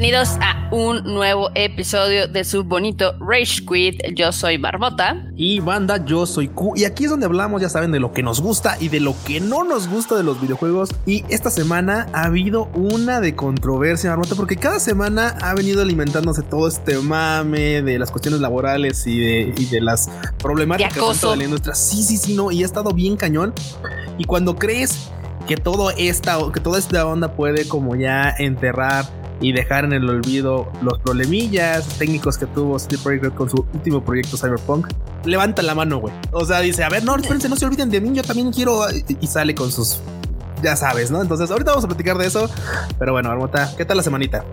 bienvenidos a un nuevo episodio de su bonito Rage Quit. Yo soy Barbota. Y banda, yo soy Q. Y aquí es donde hablamos, ya saben, de lo que nos gusta y de lo que no nos gusta de los videojuegos. Y esta semana ha habido una de controversia, Barbota, porque cada semana ha venido alimentándose todo este mame de las cuestiones laborales y de, y de las problemáticas de, la industria. Sí, sí, sí, no. Y ha estado bien cañón. Y cuando crees que todo esta, que toda esta onda puede como ya enterrar y dejar en el olvido los problemillas técnicos que tuvo Steve Projekt con su último proyecto Cyberpunk. Levanta la mano, güey. O sea, dice, a ver, no, espérense, no se olviden de mí, yo también quiero. Y sale con sus ya sabes, ¿no? Entonces, ahorita vamos a platicar de eso. Pero bueno, Armota, ¿qué tal la semanita?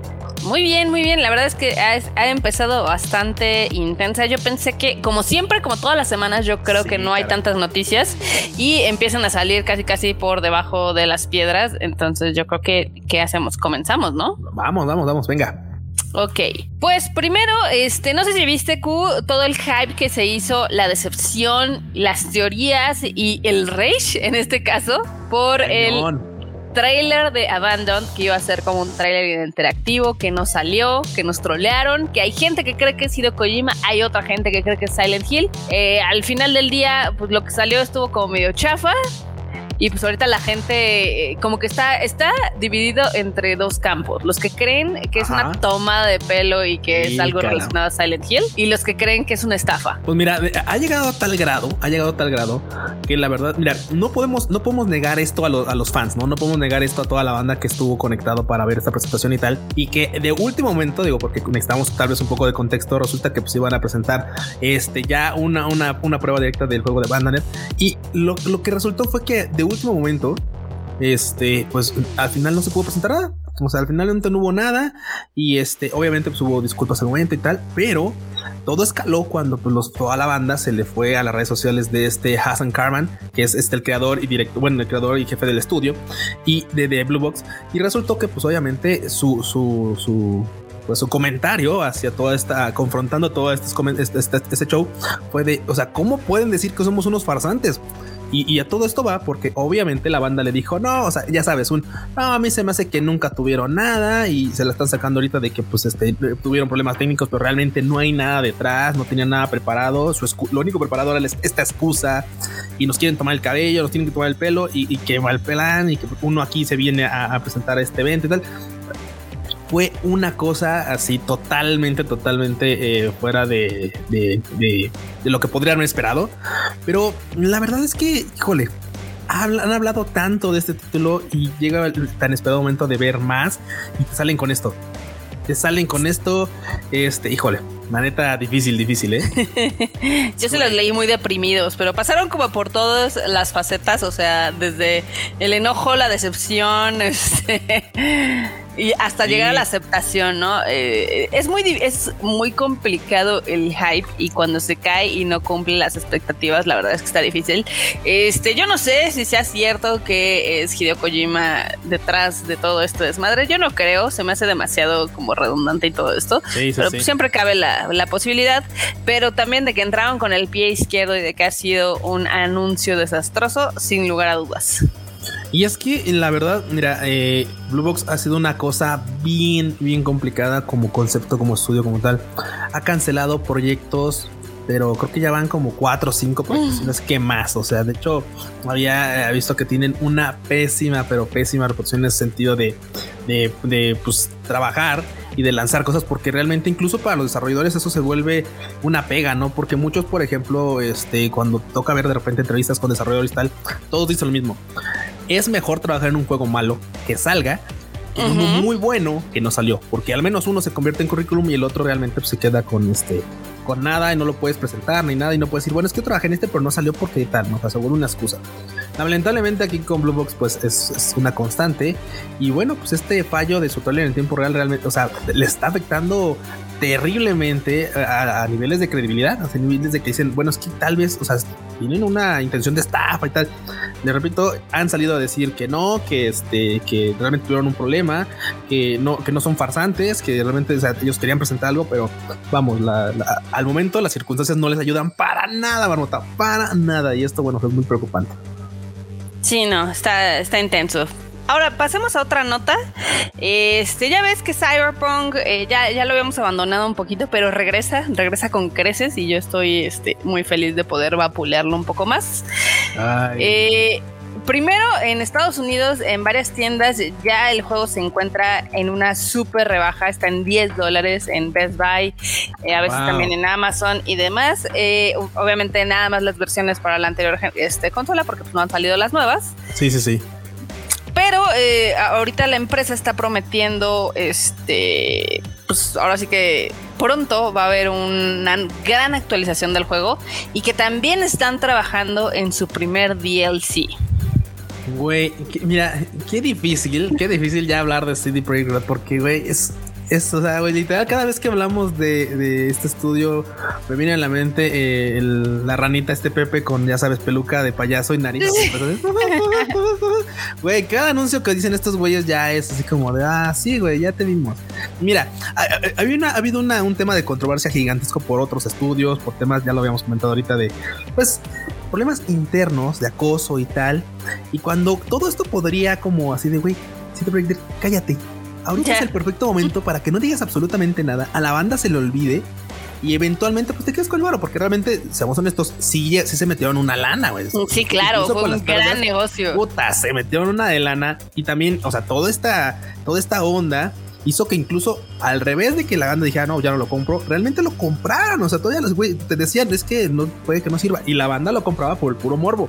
Muy bien, muy bien. La verdad es que ha, empezado bastante intensa. Yo pensé que, como siempre, como todas las semanas, yo creo que no hay tantas noticias y empiezan a salir casi, casi por debajo de las piedras. Entonces, yo creo que, ¿qué hacemos? Comenzamos, ¿no? Vamos, vamos, vamos, venga. Ok, pues primero, este, no sé si viste Q, todo el hype que se hizo, la decepción, las teorías y el rage en este caso por el trailer de Abandon, que iba a ser como un trailer interactivo, que no salió, que nos trolearon, que hay gente que cree que es Hideo Kojima, hay otra gente que cree que es Silent Hill. Eh, al final del día, pues lo que salió estuvo como medio chafa, y pues ahorita la gente eh, como que está, está dividido entre dos campos. Los que creen que es una toma de pelo y que es algo relacionado a Silent Hill y los que creen que es una estafa. Pues mira, ha llegado a tal grado, ha llegado a tal grado que la verdad, mira, no podemos, no podemos negar esto a, a los fans, ¿no? No podemos negar esto a toda la banda que estuvo conectado para ver esta presentación y tal. Y que de último momento, digo, porque necesitamos tal vez un poco de contexto, resulta que pues iban a presentar este ya una, una, una prueba directa del juego de Bandanet. Y lo, lo que resultó fue que de último momento, este, pues al final no se pudo presentar nada. O sea, al final no hubo nada y este, obviamente pues hubo disculpas al momento y tal, pero todo escaló cuando pues, los, toda la banda se le fue a las redes sociales de este Hassan Carman, que es este el creador y director, bueno, el creador y jefe del estudio y de, de Blue Box. Y resultó que pues obviamente su, su, su pues su comentario hacia toda esta, confrontando todo este, este, este, este show fue de, o sea, ¿cómo pueden decir que somos unos farsantes? Y, a todo esto va porque obviamente la banda le dijo, no, o sea, ya sabes, un, no, a mí se me hace que nunca tuvieron nada y se la están sacando ahorita de que pues este, tuvieron problemas técnicos, pero realmente no hay nada detrás, no tenían nada preparado, su lo único preparado era esta excusa y nos quieren tomar el cabello, nos tienen que tomar el pelo y, que va el plan y que uno aquí se viene a, a presentar este evento y tal fue una cosa así totalmente, totalmente eh, fuera de, de, lo que podrían haber esperado. Pero la verdad es que, híjole, han hablado tanto de este título y llega el tan esperado momento de ver más y te salen con esto. Te salen con esto, este, híjole, la neta, difícil, difícil, ¿eh? Yo se los leí muy deprimidos, pero pasaron como por todas las facetas, o sea, desde el enojo, la decepción, este, y hasta llegar a la aceptación, ¿no? Eh, es, muy, es muy complicado el hype y cuando se cae y no cumple las expectativas, la verdad es que está difícil. Este, yo no sé si sea cierto que es Hideo Kojima detrás de todo esto desmadre. Yo no creo, se me hace demasiado como redundante y todo esto. pero pues siempre cabe la, la posibilidad, pero también de que entraron con el pie izquierdo y de que ha sido un anuncio desastroso, sin lugar a dudas. Y es que la verdad, mira, eh, Blue Box ha sido una cosa bien, bien complicada como concepto, como estudio, como tal. Ha cancelado proyectos, pero creo que ya van como cuatro o cinco proyectos, no más. O sea, de hecho, había visto que tienen una pésima, pero pésima reputación en el sentido de, de, de pues, trabajar y de lanzar cosas porque realmente incluso para los desarrolladores eso se vuelve una pega, ¿no? Porque muchos, por ejemplo, este, cuando toca ver de repente entrevistas con desarrolladores y tal, todos dicen lo mismo es mejor trabajar en un juego malo que salga que uno muy bueno que no salió, porque al menos uno se convierte en currículum y el otro realmente pues, se queda con este con nada y no lo puedes presentar ni nada y no puedes decir, bueno, es que trabajé en este, pero no salió porque tal, no pasó una excusa. Lamentablemente aquí con Blue Box pues es, una constante y bueno, pues este fallo de su trailer en tiempo real realmente, o sea, le está afectando terriblemente a, niveles de credibilidad, a niveles de que dicen, bueno, es que tal vez, o sea, tienen una intención de estafa y tal. Le repito, han salido a decir que no, que este, que realmente tuvieron un problema, que no, que no son farsantes, que realmente ellos querían presentar algo, pero vamos, al momento las circunstancias no les ayudan para nada, Marmota, para nada. Y esto, bueno, es muy preocupante. Sí, no, está, está intenso. Ahora pasemos a otra nota. Este, ya ves que Cyberpunk eh, ya, ya lo habíamos abandonado un poquito, pero regresa, regresa con creces y yo estoy este, muy feliz de poder vapulearlo un poco más. Eh, primero, en Estados Unidos, en varias tiendas, ya el juego se encuentra en una súper rebaja, está en 10 dólares en Best Buy, eh, a veces también en Amazon y demás. obviamente nada más las versiones para la anterior este, consola, porque pues, no han salido las nuevas. Sí, sí, sí. Pero eh, ahorita la empresa está prometiendo, este, pues ahora sí que pronto va a haber una gran actualización del juego y que también están trabajando en su primer DLC. Güey, mira, qué difícil, qué difícil ya hablar de CD Projekt Red porque, güey, es es, o sea, güey, literal, cada vez que hablamos de, este estudio, me viene a la mente eh, la ranita, este Pepe con, ya sabes, peluca de payaso y nariz. Güey, cada anuncio que dicen estos güeyes ya es así como de, ah, sí, güey, ya te vimos. Mira, ha habido una, un tema de controversia gigantesco por otros estudios, por temas, ya lo habíamos comentado ahorita, de, pues, problemas internos de acoso y tal. Y cuando todo esto podría como así de, güey, cállate ahorita es el perfecto momento para que no digas absolutamente nada, a la banda se le olvide y eventualmente pues te quedas con el oro, porque realmente, seamos honestos, sí, sí se metieron una lana, güey. Sí, claro, fue un gran negocio. Puta, se metieron una de lana y también, o sea, toda esta, toda esta onda hizo que incluso al revés de que la banda dijera, no, ya no lo compro, realmente lo compraron. O sea, todavía los güey te decían, es que no puede que no sirva. Y la banda lo compraba por el puro morbo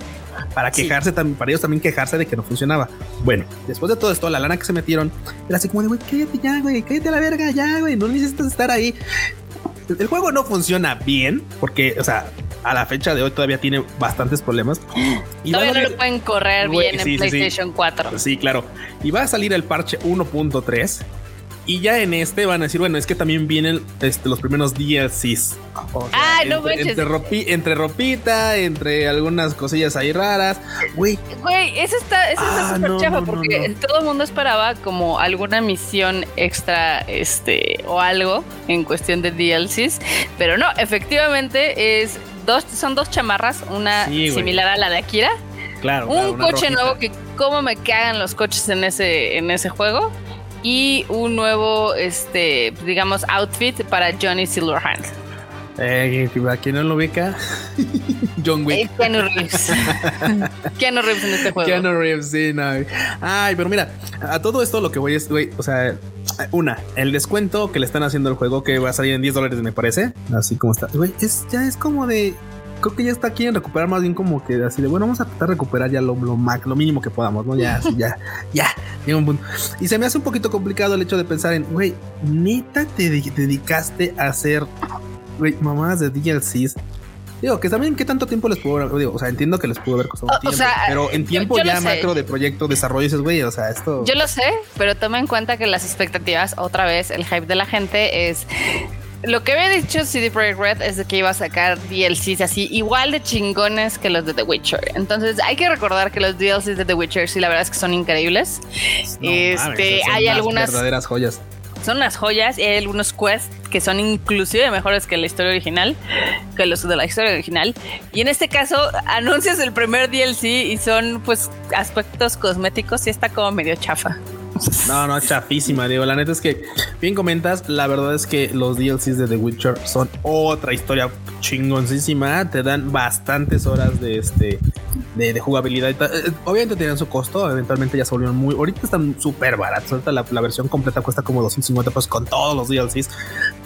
para quejarse también, para ellos también quejarse de que no funcionaba. Bueno, después de todo esto, la lana que se metieron era así como de, güey, cállate ya, güey, cállate a la verga ya, güey, no necesitas estar ahí. El juego no funciona bien porque, o sea, a la fecha de hoy todavía tiene bastantes problemas. Y todavía no lo pueden correr bien en PlayStation 4. Sí, claro. Y va a salir el parche 1.3 y ya en este van a decir, bueno, es que también vienen este, los primeros DLCs. ah, no entre, entre, ropita, entre algunas cosillas ahí raras. Güey. Güey, eso está, eso está súper ah, chafa porque todo el mundo esperaba como alguna misión extra, este, o algo en cuestión de DLCs. Pero no, efectivamente es dos, son dos chamarras, una similar a la de Akira. Claro. Un coche nuevo que cómo me cagan los coches en ese, en ese juego y un nuevo, este, digamos, outfit para Johnny Silverhand. Eh, ¿A quién no lo ubica? John Wick. Eh, Keanu Reeves. Keanu Reeves en este juego. Keanu Reeves, sí, no. Ay, pero mira, a todo esto lo que voy es, güey, o sea, una, el descuento que le están haciendo al juego que va a salir en 10 dólares, me parece. Así como está. Güey, es, ya es como de creo que ya está aquí en recuperar más bien como que así de bueno, vamos a tratar de recuperar ya lo, lo, lo mínimo que podamos, ¿no? Ya, ya, ya, llega un punto. Y se me hace un poquito complicado el hecho de pensar en, güey, neta te dedicaste a hacer, güey, mamadas de DLCs. Digo, que también qué tanto tiempo les pudo digo, o sea, entiendo que les pudo haber costado tiempo, pero en tiempo ya macro de proyecto, desarrollo, dices, güey, o sea, esto. Yo lo sé, pero toma en cuenta que las expectativas, otra vez, el hype de la gente es lo que había dicho CD Projekt Red es de que iba a sacar DLCs así igual de chingones que los de The Witcher. Entonces hay que recordar que los DLCs de The Witcher sí la verdad es que son increíbles. este, hay algunas verdaderas joyas. Son unas joyas y hay algunos quests que son inclusive mejores que la historia original, que los de la historia original. Y en este caso anuncias el primer DLC y son pues aspectos cosméticos y está como medio chafa. No, no, chafísima, digo. La neta es que, bien comentas, la verdad es que los DLCs de The Witcher son otra historia chingoncísima. Te dan bastantes horas de este de, jugabilidad. Eh, obviamente tienen su costo, eventualmente ya se volvieron muy. Ahorita están súper baratos. Ahorita la, la, versión completa cuesta como 250 pesos con todos los DLCs.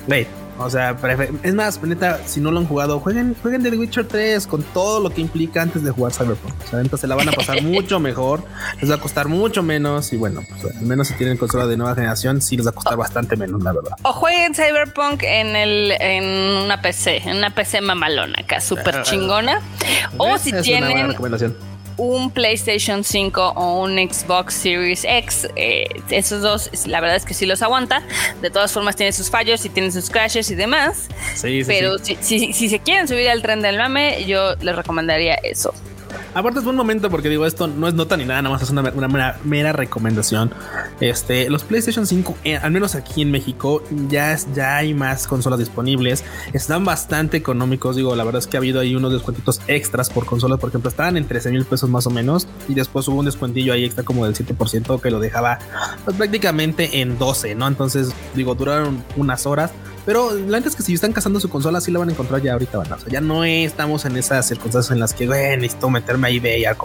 Güey, o sea, es más, neta, si no lo han jugado, jueguen, jueguen The Witcher 3 con todo lo que implica antes de jugar Cyberpunk. O sea, entonces se la van a pasar mucho mejor, les va a costar mucho menos y bueno, pues, al menos si tienen consola de nueva generación, sí les va a costar bastante menos, la verdad. O jueguen Cyberpunk en el en una PC, en una PC mamalona acá, súper chingona. O si tienen un PlayStation 5 o un Xbox Series X. Eh, esos dos, la verdad es que sí los aguanta. De todas formas, tiene sus fallos y tiene sus crashes y demás. Sí, sí, Pero Si, si, se quieren subir al tren del mame, yo les recomendaría eso. Aparte es buen momento porque digo, esto no es nota ni nada, nada más es una, mera, recomendación. Este, los PlayStation 5, eh, al menos aquí en México, ya, ya hay más consolas disponibles. Están bastante económicos. Digo, la verdad es que ha habido ahí unos descuentitos extras por consolas. Por ejemplo, estaban en 13 mil pesos más o menos. Y después hubo un descuentillo ahí extra como del 7% que lo dejaba pues, prácticamente en 12, ¿no? Entonces, digo, duraron unas horas. Pero la neta es que si están cazando su consola, sí la van a encontrar ya ahorita. Van. O sea, ya no estamos en esas circunstancias en las que güey, necesito meterme ahí de a,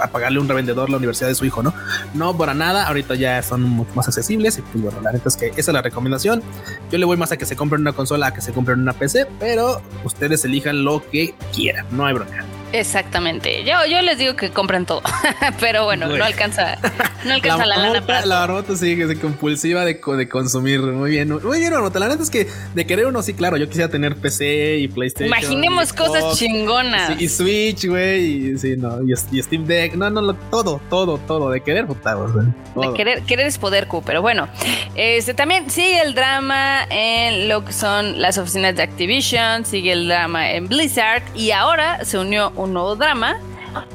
a, pagarle un revendedor la universidad de su hijo, ¿no? No, para nada. Ahorita ya son mucho más accesibles. Y pues bueno, la neta es que esa es la recomendación. Yo le voy más a que se compren una consola a que se compren una PC, pero ustedes elijan lo que quieran. No hay bronca. Exactamente. Yo, yo les digo que compren todo, pero bueno, no alcanza, no alcanza la, lana para La marmota sí que es compulsiva de, de, consumir. Muy bien, muy bien, marmota. La neta es que de querer uno sí, claro, yo quisiera tener PC y PlayStation. Imaginemos cosas chingonas. y Switch, güey, y sí, no, y, Steam Deck, no, no, todo, todo, todo, de querer, puta, De querer, querer es poder, Q, pero bueno, este también sigue el drama en lo que son las oficinas de Activision, sigue el drama en Blizzard y ahora se unió un nuevo drama,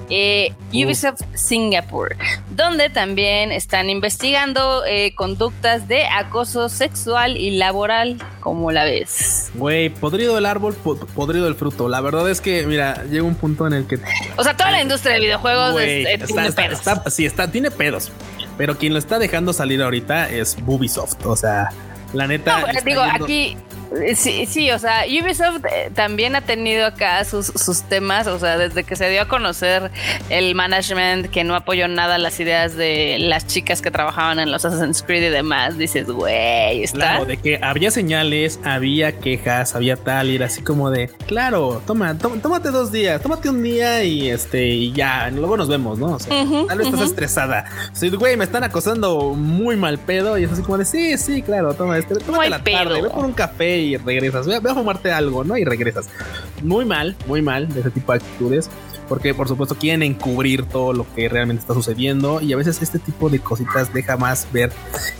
eh, Ubisoft Singapore, donde también están investigando eh, conductas de acoso sexual y laboral, como la ves. Güey, podrido el árbol, podrido el fruto. La verdad es que, mira, llega un punto en el que... O sea, toda la industria de videojuegos eh, tiene pedos. sí, está, tiene pedos. Pero quien lo está dejando salir ahorita es Ubisoft. O sea, la neta... digo, aquí Sí, sí, o sea, Ubisoft eh, también ha tenido acá sus, sus, temas, o sea, desde que se dio a conocer el management que no apoyó nada las ideas de las chicas que trabajaban en los Assassin's Creed y demás, dices, güey, está. Claro, de que había señales, había quejas, había tal, y era así como de, claro, toma, tómate dos días, tómate un día y este, y ya, luego nos vemos, ¿no? O sea, tal vez estás estresada. O güey, me están acosando muy mal pedo, y es así como de, sí, sí, claro, toma, este, tómate la tarde, voy por un café y regresas. Voy a, voy a fumarte algo, ¿no? Y regresas. Muy mal, muy mal de ese tipo de actitudes porque por supuesto quieren encubrir todo lo que realmente está sucediendo y a veces este tipo de cositas deja más ver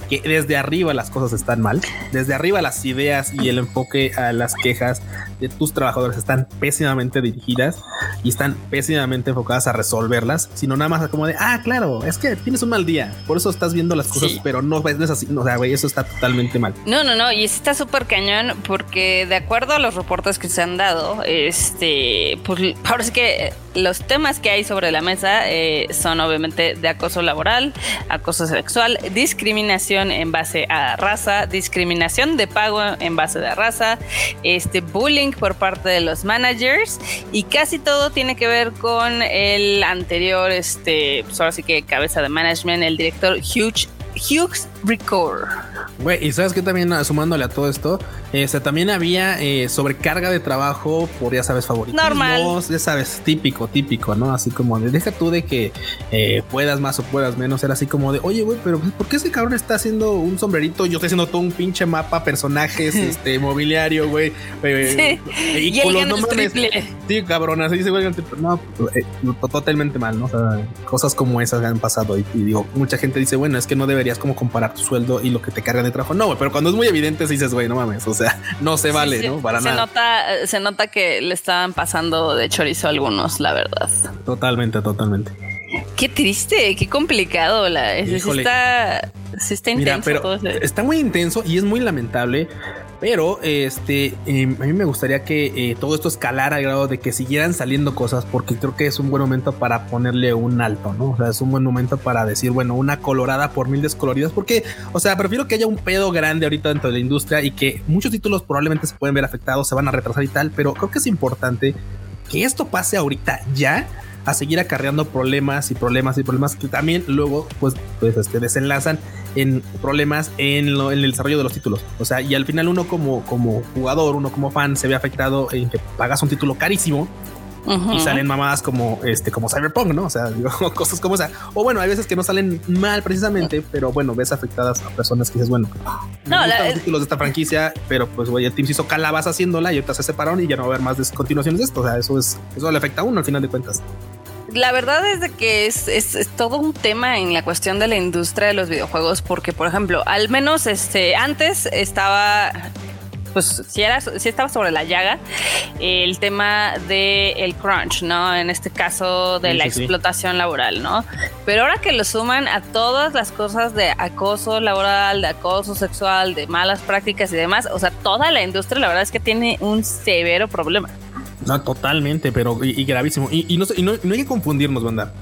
que desde arriba las cosas están mal, desde arriba las ideas y el enfoque a las quejas de tus trabajadores están pésimamente dirigidas y están pésimamente enfocadas a resolverlas, sino nada más como de, ah, claro, es que tienes un mal día, por eso estás viendo las cosas, pero no, es así, o sea, güey, eso está totalmente mal. No, no, no, y está súper cañón porque de acuerdo a los reportes que se han dado, este, pues ahora sí que los temas que hay sobre la mesa eh, son obviamente de acoso laboral, acoso sexual, discriminación en base a raza, discriminación de pago en base de raza, este bullying por parte de los managers y casi todo tiene que ver con el anterior, este, pues ahora sí que cabeza de management, el director Hugh Hughes Record. Güey, y sabes que también ah, sumándole a todo esto, este, también había eh, sobrecarga de trabajo por, ya sabes, favoritos. Normal. Ya sabes, típico, típico, ¿no? Así como de, deja tú de que eh, puedas más o puedas menos. Era así como de, oye, güey, pero ¿por qué ese cabrón está haciendo un sombrerito? Yo estoy haciendo todo un pinche mapa, personajes, este, mobiliario, güey. Eh, y, y el no mames. Sí, cabrón, así güey, no, totalmente mal, ¿no? O sea, cosas como esas han pasado. Y, y digo, mucha gente dice, bueno, es que no deberías como comparar tu sueldo y lo que te cargan de trabajo. No, pero cuando es muy evidente, dices, güey, no mames, o sea, no se vale, ¿no? Para se nada. Nota, se nota que le estaban pasando de chorizo a algunos, la verdad. Totalmente, totalmente. Qué triste, qué complicado. La, está, está intenso. pero está muy intenso y es muy lamentable pero este, em, a mí me gustaría que eh, todo esto escalara al grado de que siguieran saliendo cosas, porque creo que es un buen momento para ponerle un alto, ¿no? O sea, es un buen momento para decir, bueno, una colorada por mil descoloridas, porque, o sea, prefiero que haya un pedo grande ahorita dentro de la industria y que muchos títulos probablemente se pueden ver afectados, se van a retrasar y tal, pero creo que es importante que esto pase ahorita ya a seguir acarreando problemas y problemas y problemas que también luego pues, pues este, desenlazan en problemas en, en, el desarrollo de los títulos. O sea, y al final uno como, como jugador, uno como fan se ve afectado en que pagas un título carísimo y salen mamadas como este como Cyberpunk, ¿no? O sea, digo, cosas como esa. O bueno, hay veces que no salen mal precisamente, pero bueno, ves afectadas a personas que dices, bueno, no, los títulos de esta franquicia, pero pues güey, el team se hizo calabas haciéndola y ahorita se separaron y ya no va a haber más descontinuaciones de esto. O sea, eso es eso le afecta a uno al final de cuentas la verdad es de que es, es, todo un tema en la cuestión de la industria de los videojuegos, porque, por ejemplo, al menos este antes estaba pues sí, era, sí estaba sobre la llaga el tema del el crunch, ¿no? En este caso de la explotación laboral, ¿no? Pero ahora que lo suman a todas las cosas de acoso laboral, de acoso sexual, de malas prácticas y demás, o sea, toda la industria la verdad es que tiene un severo problema. No, totalmente, pero y, gravísimo. Y, no, no, hay que confundirnos, banda.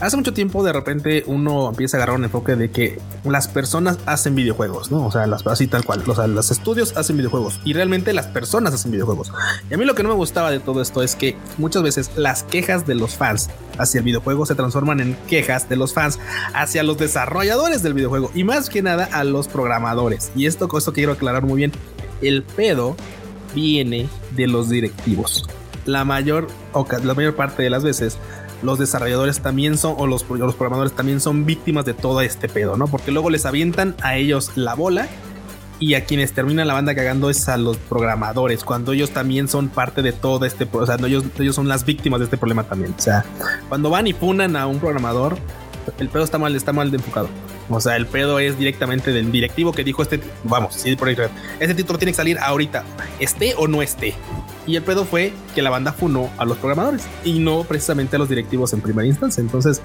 Hace mucho tiempo, de repente, uno empieza a agarrar un enfoque de que las personas hacen videojuegos, ¿no? O sea, las, así tal cual. O sea, los estudios hacen videojuegos y realmente las personas hacen videojuegos. Y a mí lo que no me gustaba de todo esto es que muchas veces las quejas de los fans hacia el videojuego se transforman en quejas de los fans hacia los desarrolladores del videojuego y más que nada a los programadores. Y esto, esto quiero aclarar muy bien. El pedo viene de los directivos la mayor, la mayor parte de las veces los desarrolladores también son, o los, los, programadores también son víctimas de todo este pedo, ¿no? Porque luego les avientan a ellos la bola y a quienes terminan la banda cagando es a los programadores, cuando ellos también son parte de todo este, o sea, ellos, ellos son las víctimas de este problema también. O sea, cuando van y punan a un programador, el pedo está mal, está mal de enfocado. O sea, el pedo es directamente del directivo que dijo este, vamos, sí, por este título tiene que salir ahorita, esté o no esté. Y el pedo fue que la banda funó a los programadores y no precisamente a los directivos en primera instancia. Entonces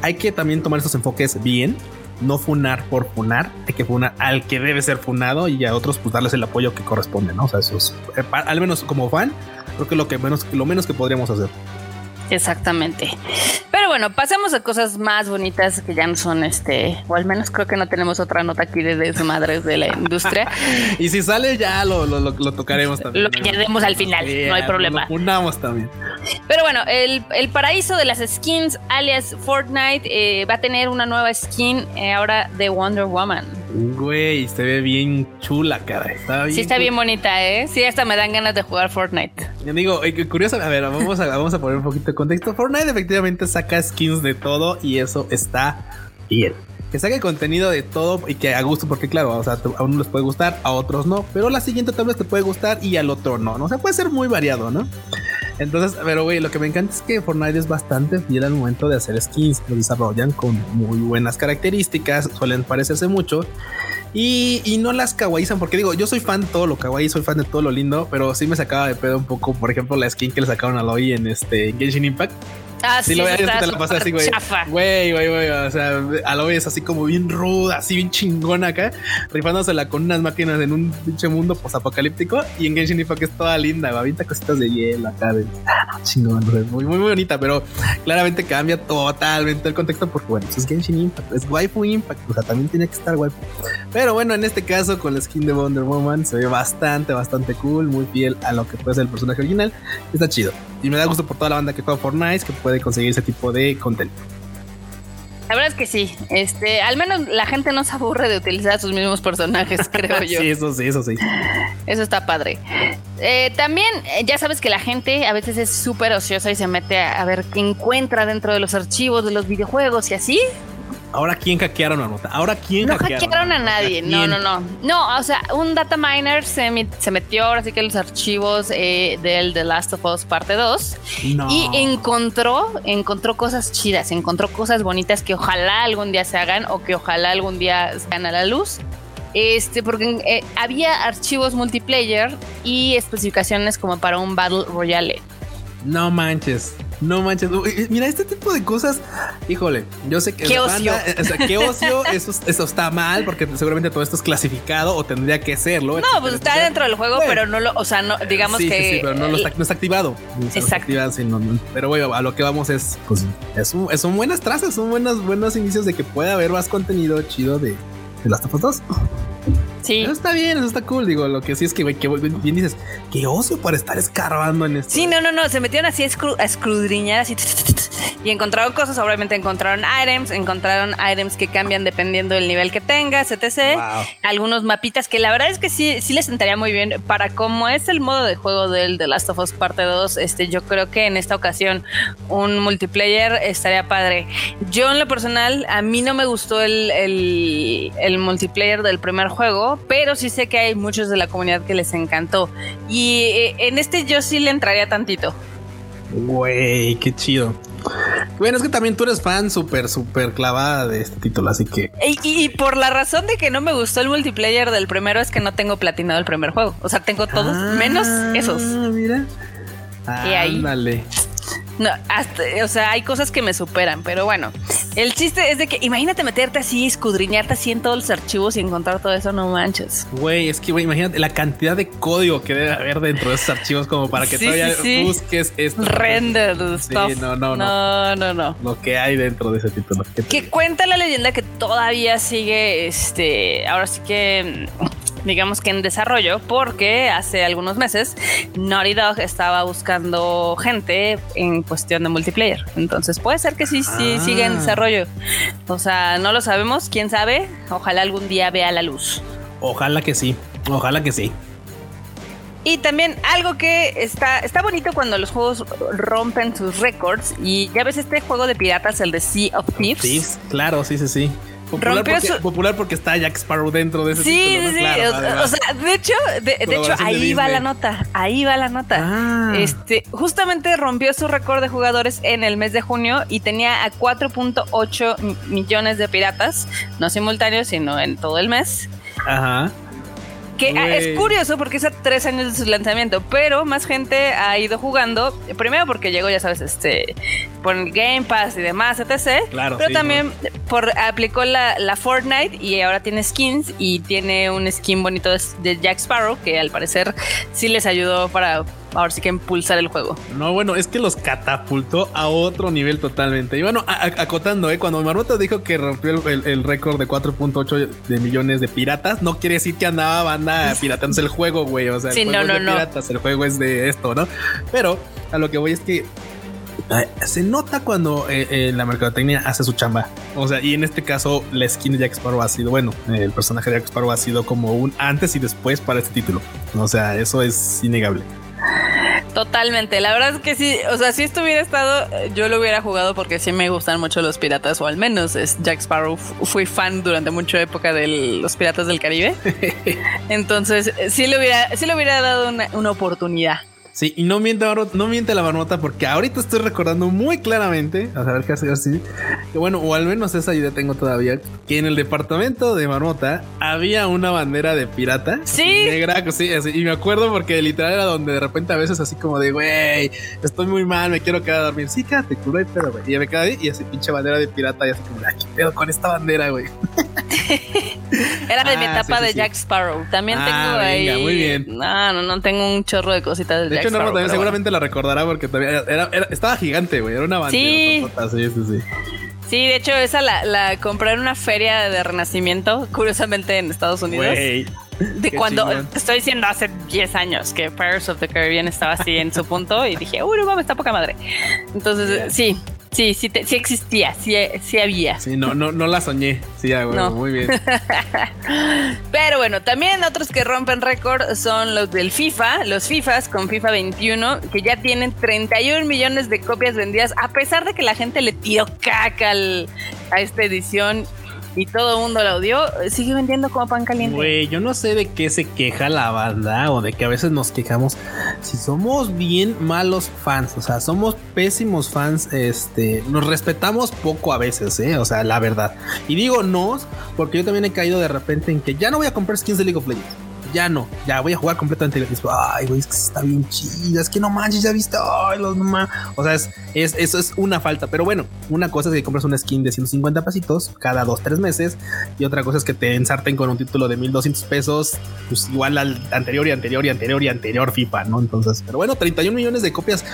hay que también tomar esos enfoques bien, no funar por funar, hay que funar al que debe ser funado y a otros pues darles el apoyo que corresponde, ¿no? O sea, eso es, eh, al menos como fan, creo que lo que menos, lo menos que podríamos hacer. Exactamente. Pero bueno, pasemos a cosas más bonitas que ya no son este, o al menos creo que no tenemos otra nota aquí de desmadres de la industria. y si sale ya lo, tocaremos también. Lo añadimos al final, no hay problema. Lo unamos también. Pero bueno, el, paraíso de las skins, alias Fortnite, eh, va a tener una nueva skin eh, ahora de Wonder Woman. Güey, se ve bien chula, cara. Está bien sí, está bien bonita, ¿eh? Sí, hasta me dan ganas de jugar Fortnite. Yo digo, curioso, a ver, vamos a, vamos a poner un poquito contexto. Fortnite efectivamente saca skins de todo y eso está bien. Que saque contenido de todo y que a gusto, porque claro, o sea, a unos les puede gustar, a otros no, pero la siguiente vez te puede gustar y al otro no, ¿no? O sea, puede ser muy variado, ¿no? Entonces, pero güey, lo que me encanta es que Fortnite es bastante fiel al momento de hacer skins, lo desarrollan con muy buenas características, suelen parecerse mucho y, no las kawaiizan, porque digo, yo soy fan de todo lo kawaii, soy fan de todo lo lindo, pero sí me sacaba de pedo un poco, por ejemplo, la skin que le sacaron a Loi en este Genshin Impact. Ah, sí, lo veas, te la pasas así, güey. Güey, güey, güey. O sea, a lo ves así como bien ruda, así bien chingona acá, rifándosela con unas máquinas en un pinche mundo posapocalíptico. Y en Genshin Impact es toda linda, babita cositas de hielo acá, de ah, chingón, muy, muy, muy bonita, pero claramente cambia totalmente el contexto porque, bueno, es Genshin Impact, es waifu Impact, o sea, también tiene que estar waifu. Pero bueno, en este caso, con la skin de Wonder Woman, se ve bastante, bastante cool, muy fiel a lo que puede ser el personaje original. Está chido. Y me da gusto por toda la banda que juega Fortnite que puede conseguir ese tipo de contenido. La verdad es que sí. Este, al menos la gente no se aburre de utilizar sus mismos personajes, creo yo. sí, eso sí, eso sí. Eso está padre. Eh, también, eh, ya sabes que la gente a veces es súper ociosa y se mete a, a ver qué encuentra dentro de los archivos de los videojuegos y así. Ahora, ¿quién hackearon a nota? Ahora, ¿quién no hackearon? a nadie. No, no, no. No, o sea, un data miner se, metió ahora sí que los archivos eh, del The Last of Us parte 2 y encontró, encontró cosas chidas, encontró cosas bonitas que ojalá algún día se hagan o que ojalá algún día sean a la luz. Este, porque eh, había archivos multiplayer y especificaciones como para un Battle Royale. No manches. No manches. Mira, este tipo de cosas, híjole, yo sé que qué ocio, qué ocio eso, eso, está mal porque seguramente todo esto es clasificado o tendría que serlo. No, pues está dentro del juego, pero no lo, o sea, no, digamos que. Sí, sí, pero no, está, no está activado. Exacto. pero bueno, a lo que vamos es, pues, es son buenas trazas, son buenos, buenos inicios de que pueda haber más contenido chido de, de Last of Us 2. Sí. Eso está bien, eso está cool. Digo, lo que sí es que, güey, que bien dices, qué ocio para estar escarbando en esto. Sí, no, no, no. Se metieron así a, escudriñar así y encontraron cosas. Obviamente encontraron items, encontraron items que cambian dependiendo del nivel que tengas, etc. Algunos mapitas que la verdad es que sí, sí les sentaría muy bien para cómo es el modo de juego del The Last of Us parte 2. Este, yo creo que en esta ocasión un multiplayer estaría padre. Yo en lo personal, a mí no me gustó el, el, el multiplayer del primer juego pero sí sé que hay muchos de la comunidad que les encantó. Y eh, en este yo sí le entraría tantito. Güey, qué chido. Bueno, es que también tú eres fan súper, súper clavada de este título, así que. Y, por la razón de que no me gustó el multiplayer del primero es que no tengo platinado el primer juego. O sea, tengo todos, menos ah, esos. Mira. Y ahí. No, hasta, o sea, hay cosas que me superan, pero bueno, el chiste es de que imagínate meterte así, escudriñarte así en todos los archivos y encontrar todo eso, no manches. Güey, es que, güey, imagínate la cantidad de código que debe haber dentro de esos archivos como para que todavía busques esto. Render stuff. no, no, no, no, no, Lo que hay dentro de ese título. Que cuenta la leyenda que todavía sigue, este, ahora sí que digamos que en desarrollo, porque hace algunos meses Naughty Dog estaba buscando gente en cuestión de multiplayer. Entonces puede ser que sí, sí ah. siga en desarrollo. O sea, no lo sabemos, quién sabe. Ojalá algún día vea la luz. Ojalá que sí, ojalá que sí. Y también algo que está, está bonito cuando los juegos rompen sus récords. Y ya ves este juego de piratas, el de Sea of Thieves. Thieves, claro, sí, sí, sí. Popular porque, está Jack Sparrow dentro de ese Sí, sí, sí. o, sea, de hecho, de, hecho ahí va la nota. Ahí va la nota. Ah. Este, justamente rompió su récord de jugadores en el mes de junio y tenía a 4.8 millones de piratas, no simultáneos, sino en todo el mes. Ajá. Que ah, es curioso porque es a tres años de su lanzamiento, pero más gente ha ido jugando. Primero porque llegó, ya sabes, este por Game Pass y demás, etc. Claro, pero también por aplicó la, la, Fortnite y ahora tiene skins y tiene un skin bonito de Jack Sparrow que al parecer sí les ayudó para ahora sí que impulsar el juego. No, bueno, es que los catapultó a otro nivel totalmente. Y bueno, acotando, ¿eh? cuando Marmota dijo que rompió el, récord de 4.8 de millones de piratas, no quiere decir que andaba banda piratándose el juego, güey. O sea, el juego no, es de piratas, el juego es de esto, ¿no? Pero a lo que voy es que se nota cuando eh, eh, la mercadotecnia hace su chamba. O sea, y en este caso, la skin de Jack Sparrow ha sido bueno. el personaje de Jack Sparrow ha sido como un antes y después para este título. O sea, eso es innegable. Totalmente, la verdad es que sí, o sea, si esto hubiera estado, yo lo hubiera jugado porque sí me gustan mucho los piratas, o al menos es Jack Sparrow, fui fan durante mucha época de los piratas del Caribe. Entonces, sí le hubiera, sí le hubiera dado una, una oportunidad. Sí, y no miente, no miente la marmota porque ahorita estoy recordando muy claramente, a ver qué hacer así, que bueno, o al menos esa idea tengo todavía, que en el departamento de marmota había una bandera de pirata. Sí. Negra, sí, así, y me acuerdo porque literal era donde de repente a veces así como de, güey, estoy muy mal, me quiero quedar a dormir. Sí, quédate, culo, pero, güey. Y me quedé y así pinche bandera de pirata y así como, ¿qué pedo con esta bandera, güey? Era de mi ah, etapa de Jack Sparrow. También ah, tengo ahí. Muy bien. No, no, no, tengo un chorro de cositas de, de hecho, también seguramente la recordará porque también era, estaba gigante, güey. Era una bandera. Sí. sí, sí, sí. Sí, de hecho, esa la, la, compré en una feria de renacimiento, curiosamente en Estados Unidos. De cuando estoy diciendo hace 10 años que Pirates of the Caribbean estaba así en su punto y dije, uy, vamos, está poca madre. Entonces, sí, Sí, sí, sí existía, sí, sí, había. Sí, no, no, no la soñé. Sí, bueno, muy bien. Pero bueno, también otros que rompen récord son los del FIFA, los FIFAs con FIFA 21, que ya tienen 31 millones de copias vendidas, a pesar de que la gente le tiró caca a esta edición y todo el mundo la odió, sigue vendiendo como pan caliente. Güey, yo no sé de qué se queja la banda o de que a veces nos quejamos. Si somos bien malos fans, o sea, somos pésimos fans, este, nos respetamos poco a veces, ¿eh? O sea, la verdad. Y digo no, porque yo también he caído de repente en que ya no voy a comprar skins de League of Legends ya no, ya voy a jugar completamente. Ay, güey, es que está bien chida, es que no manches, ya viste, ay, los no O sea, es, es, eso es una falta, pero bueno, una cosa es que compras una skin de 150 pesitos cada dos, tres meses, y otra cosa es que te ensarten con un título de 1200 pesos, pues igual al anterior y anterior y anterior y anterior FIFA, ¿no? Entonces, pero bueno, 31 millones de copias,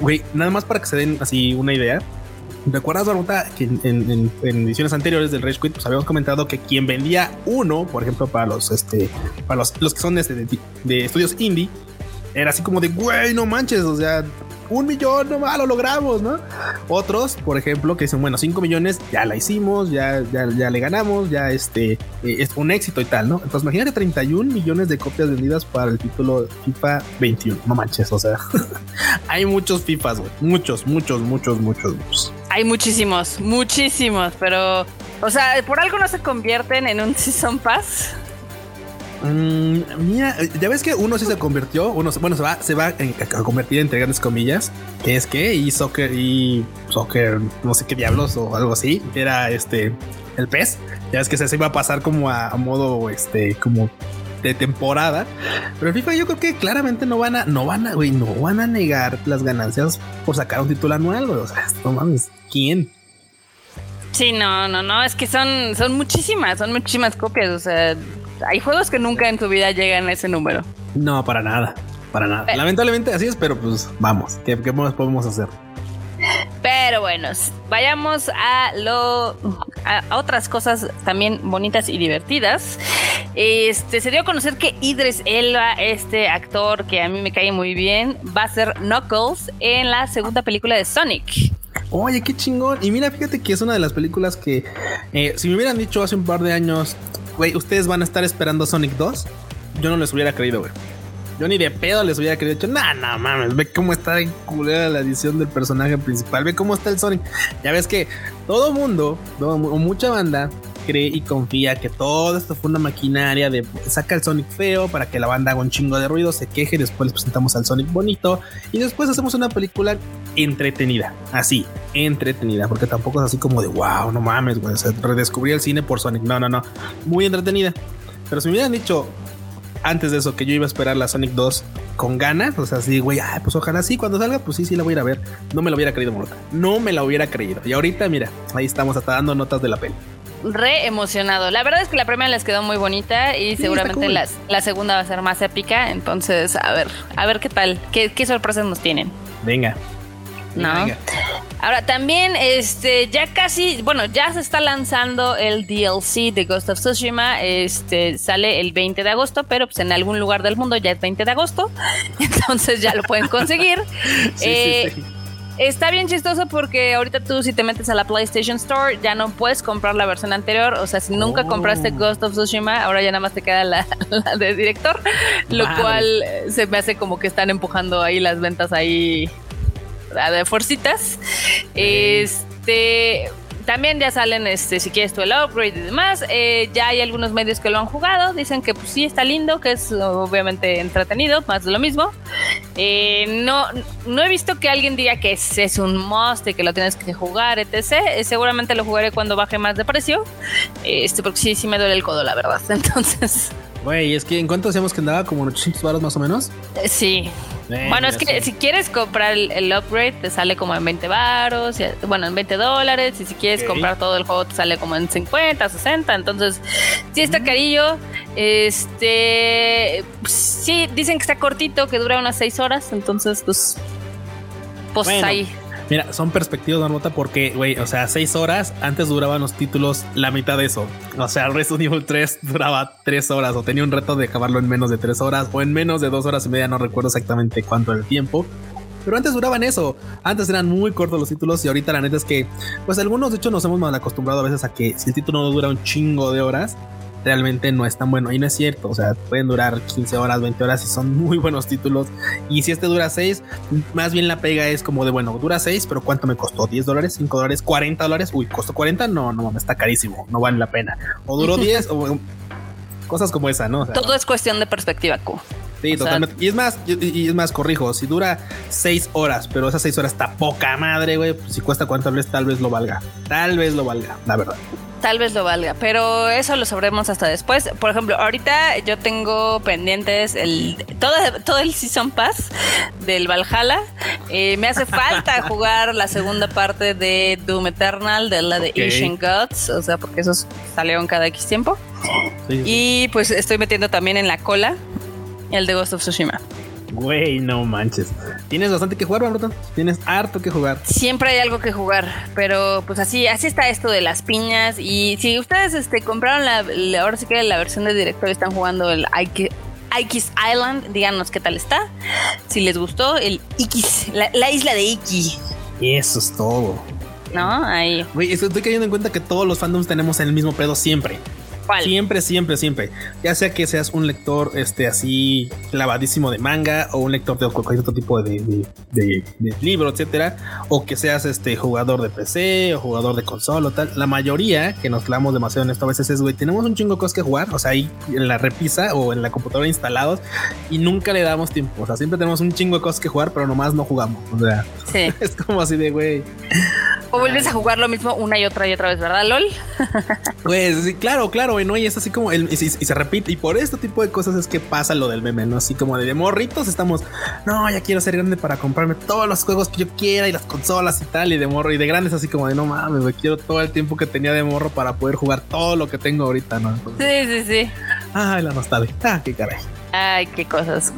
güey, nada más para que se den así una idea. ¿Recuerdas, Baruta, que en, ediciones anteriores del Rage Quit pues habíamos comentado que quien vendía uno, por ejemplo, para los, este, para los, los que son este, de, estudios indie, era así como de, güey, no manches, o sea, un millón, nomás lo logramos, ¿no? Otros, por ejemplo, que dicen, bueno, cinco millones, ya la hicimos, ya, ya, ya le ganamos, ya este eh, es un éxito y tal, ¿no? Entonces, imagínate 31 millones de copias vendidas para el título FIFA 21. No manches, o sea, hay muchos FIFAs, muchos, muchos, muchos, muchos. Hay muchísimos, muchísimos, pero, o sea, por algo no se convierten en un Season Pass. Mm, mira, ya ves que uno sí se convirtió, uno bueno se va, se va a convertir entre grandes comillas, que es que y soccer y soccer, no sé qué diablos o algo así, era este el pez. Ya ves que se iba a pasar como a, modo este como de temporada. Pero FIFA yo creo que claramente no van a, no van a, güey, no van a negar las ganancias por sacar un título anual, O sea, no mames, ¿quién? Sí, no, no, no, es que son, son muchísimas, son muchísimas copias. O sea, hay juegos que nunca en tu vida llegan a ese número. No, para nada, para nada. Lamentablemente así es, pero pues vamos, ¿qué, qué podemos hacer? Pero bueno, vayamos a lo a, otras cosas también bonitas y divertidas. Este se dio a conocer que Idris Elba, este actor que a mí me cae muy bien, va a ser Knuckles en la segunda película de Sonic. Oye, qué chingón. Y mira, fíjate que es una de las películas que, eh, si me hubieran dicho hace un par de años, güey, ustedes van a estar esperando Sonic 2, yo no les hubiera creído, güey. Yo ni de pedo les hubiera querido dicho, nah, no mames, ve cómo está en culera la edición del personaje principal, ve cómo está el Sonic. Ya ves que todo mundo, o mucha banda, cree y confía que todo esto fue una maquinaria de saca el Sonic feo para que la banda haga un chingo de ruido, se queje, después les presentamos al Sonic bonito y después hacemos una película entretenida, así, entretenida, porque tampoco es así como de wow, no mames, güey, redescubrí el cine por Sonic, no, no, no, muy entretenida. Pero si me hubieran dicho antes de eso que yo iba a esperar la Sonic 2 con ganas, o sea, así, güey, pues ojalá sí, cuando salga, pues sí, sí la voy a ir a ver. No me lo hubiera creído, Morota. No me la hubiera creído. Y ahorita, mira, ahí estamos hasta dando notas de la peli. Re emocionado. La verdad es que la primera les quedó muy bonita y seguramente la segunda va a ser más épica. Entonces, a ver, a ver qué tal, qué, qué sorpresas nos tienen. Venga. ¿no? Ahora también, este, ya casi, bueno, ya se está lanzando el DLC de Ghost of Tsushima. Este sale el 20 de agosto, pero pues en algún lugar del mundo ya es 20 de agosto. Entonces ya lo pueden conseguir. Eh, está bien chistoso porque ahorita tú si te metes a la PlayStation Store ya no puedes comprar la versión anterior. O sea, si nunca compraste oh. Ghost of Tsushima, ahora ya nada más te queda la, de director. Lo cual se me hace como que están empujando ahí las ventas ahí de fuercitas. Este también ya salen, este, si quieres tú el upgrade y demás. Eh, ya hay algunos medios que lo han jugado. Dicen que pues sí está lindo, que es obviamente entretenido, más de lo mismo. Eh, no, no he visto que alguien diga que es, es un must y que lo tienes que jugar, etc. Eh, seguramente lo jugaré cuando baje más de precio. Este, porque sí, sí me duele el codo, la verdad. Entonces. Güey, es que en cuánto decíamos que andaba como 800 baros más o menos. sí, bueno, es que si quieres comprar el, upgrade te sale como en 20 baros, bueno, en 20 dólares, y si quieres comprar todo el juego te sale como en 50, 60, entonces sí está mm. carillo. Este, sí, dicen que está cortito, que dura unas 6 horas, entonces pues, pues ahí. Mira, son perspectivas, Marmota, porque, güey, o sea, seis horas, antes duraban los títulos la mitad de eso. O sea, Resident Evil 3 duraba tres horas o tenía un reto de acabarlo en menos de tres horas o en menos de dos horas y media, no recuerdo exactamente cuánto el tiempo. Pero antes duraban eso. Antes eran muy cortos los títulos y ahorita la neta es que, pues algunos de hecho nos hemos mal acostumbrado a veces a que si el título no dura un chingo de horas, realmente no es tan bueno. Y no es cierto, o sea, pueden durar 15 horas, 20 horas y son muy buenos títulos. Y si este dura 6, más bien la pega es como de, bueno, dura 6, pero ¿cuánto me costó? ¿10 dólares? ¿5 dólares? ¿40 dólares? Uy, ¿costó 40? No, no, está carísimo, no vale la pena. O duró 10 o cosas como esa, ¿no? Todo es cuestión de perspectiva, Q. Sí, totalmente. y es más, y, es más, corrijo, si dura 6 horas, pero esas 6 horas está poca madre, güey, pues si cuesta cuánto vez, tal vez lo valga. Tal vez lo valga, la verdad tal vez lo valga, pero eso lo sabremos hasta después. Por ejemplo, ahorita yo tengo pendientes el todo, todo el Season Pass del Valhalla. Eh, me hace falta jugar la segunda parte de Doom Eternal, de la de Ancient Gods, o sea, porque esos salieron cada X tiempo. Y pues estoy metiendo también en la cola el de Ghost of Tsushima. Güey, no manches. Tienes bastante que jugar, ¿verdad? Tienes harto que jugar. Siempre hay algo que jugar, pero pues así, así está esto de las piñas. Y si ustedes este, compraron la, ahora sí que la versión de director están jugando el Ikis Island, díganos qué tal está. Si les gustó, el Ikis, la, isla de Iki. Eso es todo. ¿No? Ahí. Güey, estoy cayendo en cuenta que todos los fandoms tenemos el mismo pedo siempre Siempre, siempre, siempre. Ya sea que seas un lector este así clavadísimo de manga o un lector de cualquier otro tipo de, de, libro, etcétera, o que seas este jugador de PC o jugador de consola o tal. La mayoría que nos clavamos demasiado en esto a veces es, güey, tenemos un chingo de cosas que jugar, o sea, ahí en la repisa o en la computadora instalados y nunca le damos tiempo. O sea, siempre tenemos un chingo de cosas que jugar, pero nomás no jugamos. O sea, es como así de, güey. O vuelves a jugar lo mismo una y otra y otra vez, ¿verdad, LOL? Pues sí, claro, claro, ¿no? Y es así como, el, y, se repite. Y por este tipo de cosas es que pasa lo del meme, ¿no? Así como de, morritos estamos, no, ya quiero ser grande para comprarme todos los juegos que yo quiera y las consolas y tal. Y de morro, y de grandes así como de, no mames, me quiero todo el tiempo que tenía de morro para poder jugar todo lo que tengo ahorita, ¿no? sí, sí, sí. Ay, la nostalgia. Ah, qué caray. Ay, qué cosas,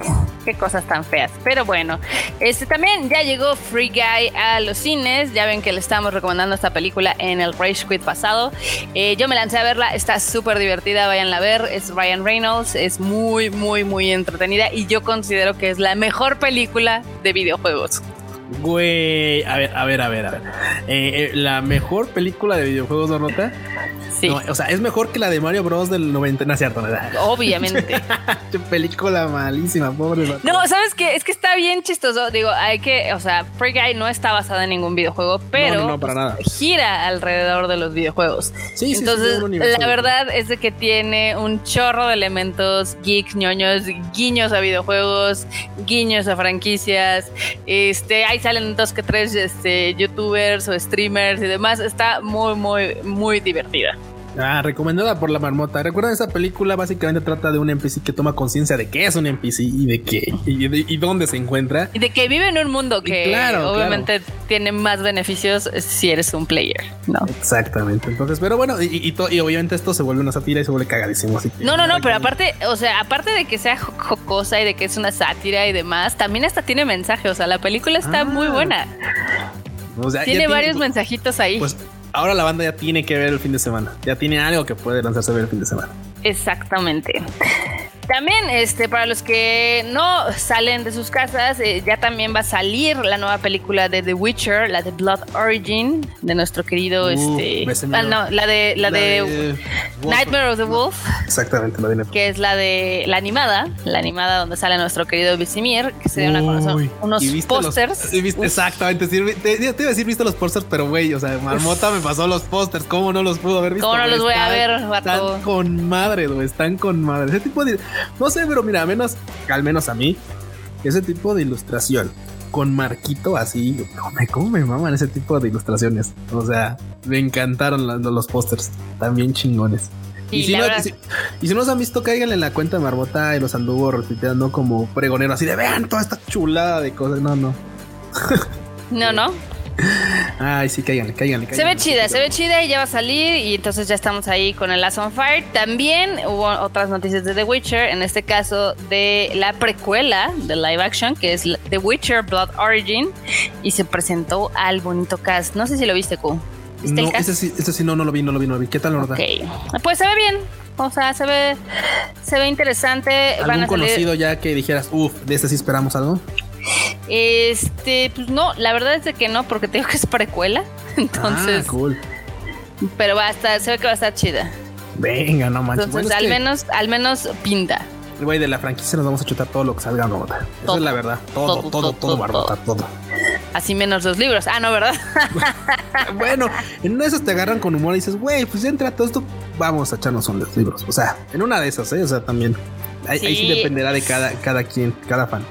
qué cosas tan feas. Pero bueno, este también ya llegó Free Guy a los cines. Ya ven que le estamos recomendando esta película en el Rage Quit pasado. Eh, yo me lancé a verla, está súper divertida, vayan a ver. Es Ryan Reynolds, es muy, muy, muy entretenida y yo considero que es la mejor película de videojuegos. Güey, a ver, a ver, a ver, a ver. Eh, eh, la mejor película de videojuegos, ¿no nota? O sea, es mejor que la de Mario Bros. del 90, no es cierto, ¿verdad? Obviamente. película malísima, pobre. No, ¿sabes qué? Es que está bien chistoso. Digo, hay que, o sea, Free Guy no está basada en ningún videojuego, pero gira alrededor de los videojuegos. Sí, Entonces, la verdad es de que tiene un chorro de elementos geeks, ñoños, guiños a videojuegos, guiños a franquicias. Este, ahí salen dos que tres este, youtubers o streamers y demás. Está muy, muy, muy divertida. Ah, recomendada por la marmota. ¿Recuerdan esa película? Básicamente trata de un NPC que toma conciencia de qué es un NPC y de qué y, dónde se encuentra. Y de que vive en un mundo que obviamente tiene más beneficios si eres un player, ¿no? Exactamente. Entonces, pero bueno, y, obviamente esto se vuelve una sátira y se vuelve cagadísimo. no, no, no, pero aparte, o sea, aparte de que sea jocosa y de que es una sátira y demás, también hasta tiene mensaje. O sea, la película está muy ah. buena. tiene varios mensajitos ahí. Pues ahora la banda ya tiene que ver el fin de semana. Ya tiene algo que puede lanzarse a ver el fin de semana. Exactamente. También, este, para los que no salen de sus casas, eh, ya también va a salir la nueva película de The Witcher, la de Blood Origin, de nuestro querido, uh, este, ah, no, la de, la, de, Nightmare of the Wolf. Exactamente, la de Que es la de la animada, la animada donde sale nuestro querido Visimir, que se dio una conocer, unos pósters. Exactamente, te, iba a decir, viste los pósters, pero güey, o sea, Marmota me pasó los pósters, ¿cómo no los pudo haber visto? ¿Cómo no los voy a ver, Están con madre, güey, están con madre. Ese tipo de no sé, pero mira, al menos, al menos a mí, ese tipo de ilustración con marquito así, ¿cómo me, maman ese tipo de ilustraciones? O sea, me encantaron los, los pósters, también chingones. Y, si no, y, si, no, han visto, cáiganle en la cuenta de Marbota y los anduvo repitiendo como pregonero, así de vean toda esta chulada de cosas. No, no. no, no. Ay, sí, cáiganle, cáiganle, Se ve chida, se ve chida y ya va a salir. Y entonces ya estamos ahí con el Last on Fire. También hubo otras noticias de The Witcher, en este caso de la precuela de live action, que es The Witcher Blood Origin. Y se presentó al bonito cast. No sé si lo viste, Q. ¿Viste no, ese sí, ese sí no, no lo vi, no lo vi, no lo vi. ¿Qué tal, Lorda? Ok. Pues se ve bien. O sea, se ve, se ve interesante. ¿Algún conocido ya que dijeras, uff, de este sí esperamos algo? Este, pues no, la verdad es de que no, porque tengo que es precuela. Entonces. Ah, cool. Pero va a estar, se ve que va a estar chida. Venga, no manches. Entonces, al menos, al menos pinta. Güey, de la franquicia nos vamos a chutar todo lo que salga, no, Eso es la verdad. Todo, todo, todo, todo, todo, Así menos los libros. Ah, no, ¿verdad? bueno, en una de esas te agarran con humor y dices, güey, pues ya entra todo esto, vamos a echarnos los libros. O sea, en una de esas, ¿eh? O sea, también. Ahí sí, sí dependerá de cada, cada quien, cada fan.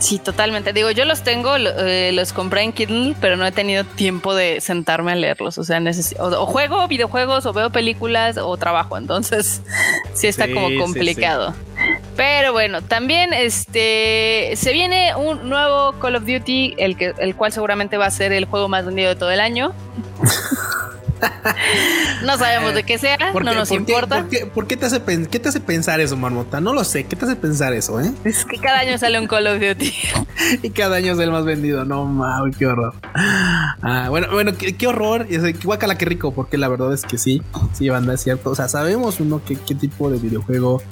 Sí, totalmente. Digo, yo los tengo, eh, los compré en Kindle, pero no he tenido tiempo de sentarme a leerlos. O sea, o, juego videojuegos, o veo películas, o trabajo. Entonces, sí está como complicado. Pero bueno, también este se viene un nuevo Call of Duty, el que, el cual seguramente va a ser el juego más vendido de todo el año. no sabemos de qué sea, no nos importa. por, qué, te hace, ¿Qué te hace pensar eso, Marmota? No lo sé. ¿Qué te hace pensar eso, eh? Es que cada año sale un Call of Duty. y cada año es el más vendido. No, mames, qué horror. Ah, bueno, bueno, qué, horror. Y es, guacala, qué rico, porque la verdad es que sí, sí, banda, es cierto. O sea, sabemos uno qué, qué tipo de videojuego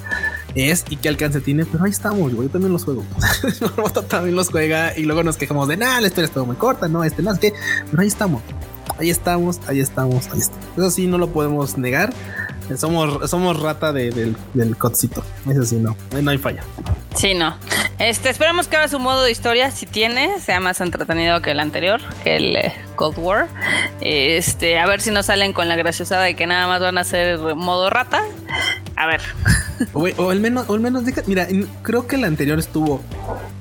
es y qué alcance tiene, pero ahí estamos, yo también los juego. Marmota también los juega y luego nos quejamos de nada, la historia está muy corta, no, este no es que, pero ahí estamos ahí estamos, ahí estamos, ahí estamos. Eso sí, no lo podemos negar. Somos, somos rata del, del codcito. Eso sí, no. No hay falla. Sí, no. Este, esperamos que ahora su modo de historia, si tiene, sea más entretenido que el anterior, que el eh, Cold War. Este, a ver si no salen con la graciosada de que nada más van a hacer modo rata. A ver. O, al menos, o al menos, mira, creo que el anterior estuvo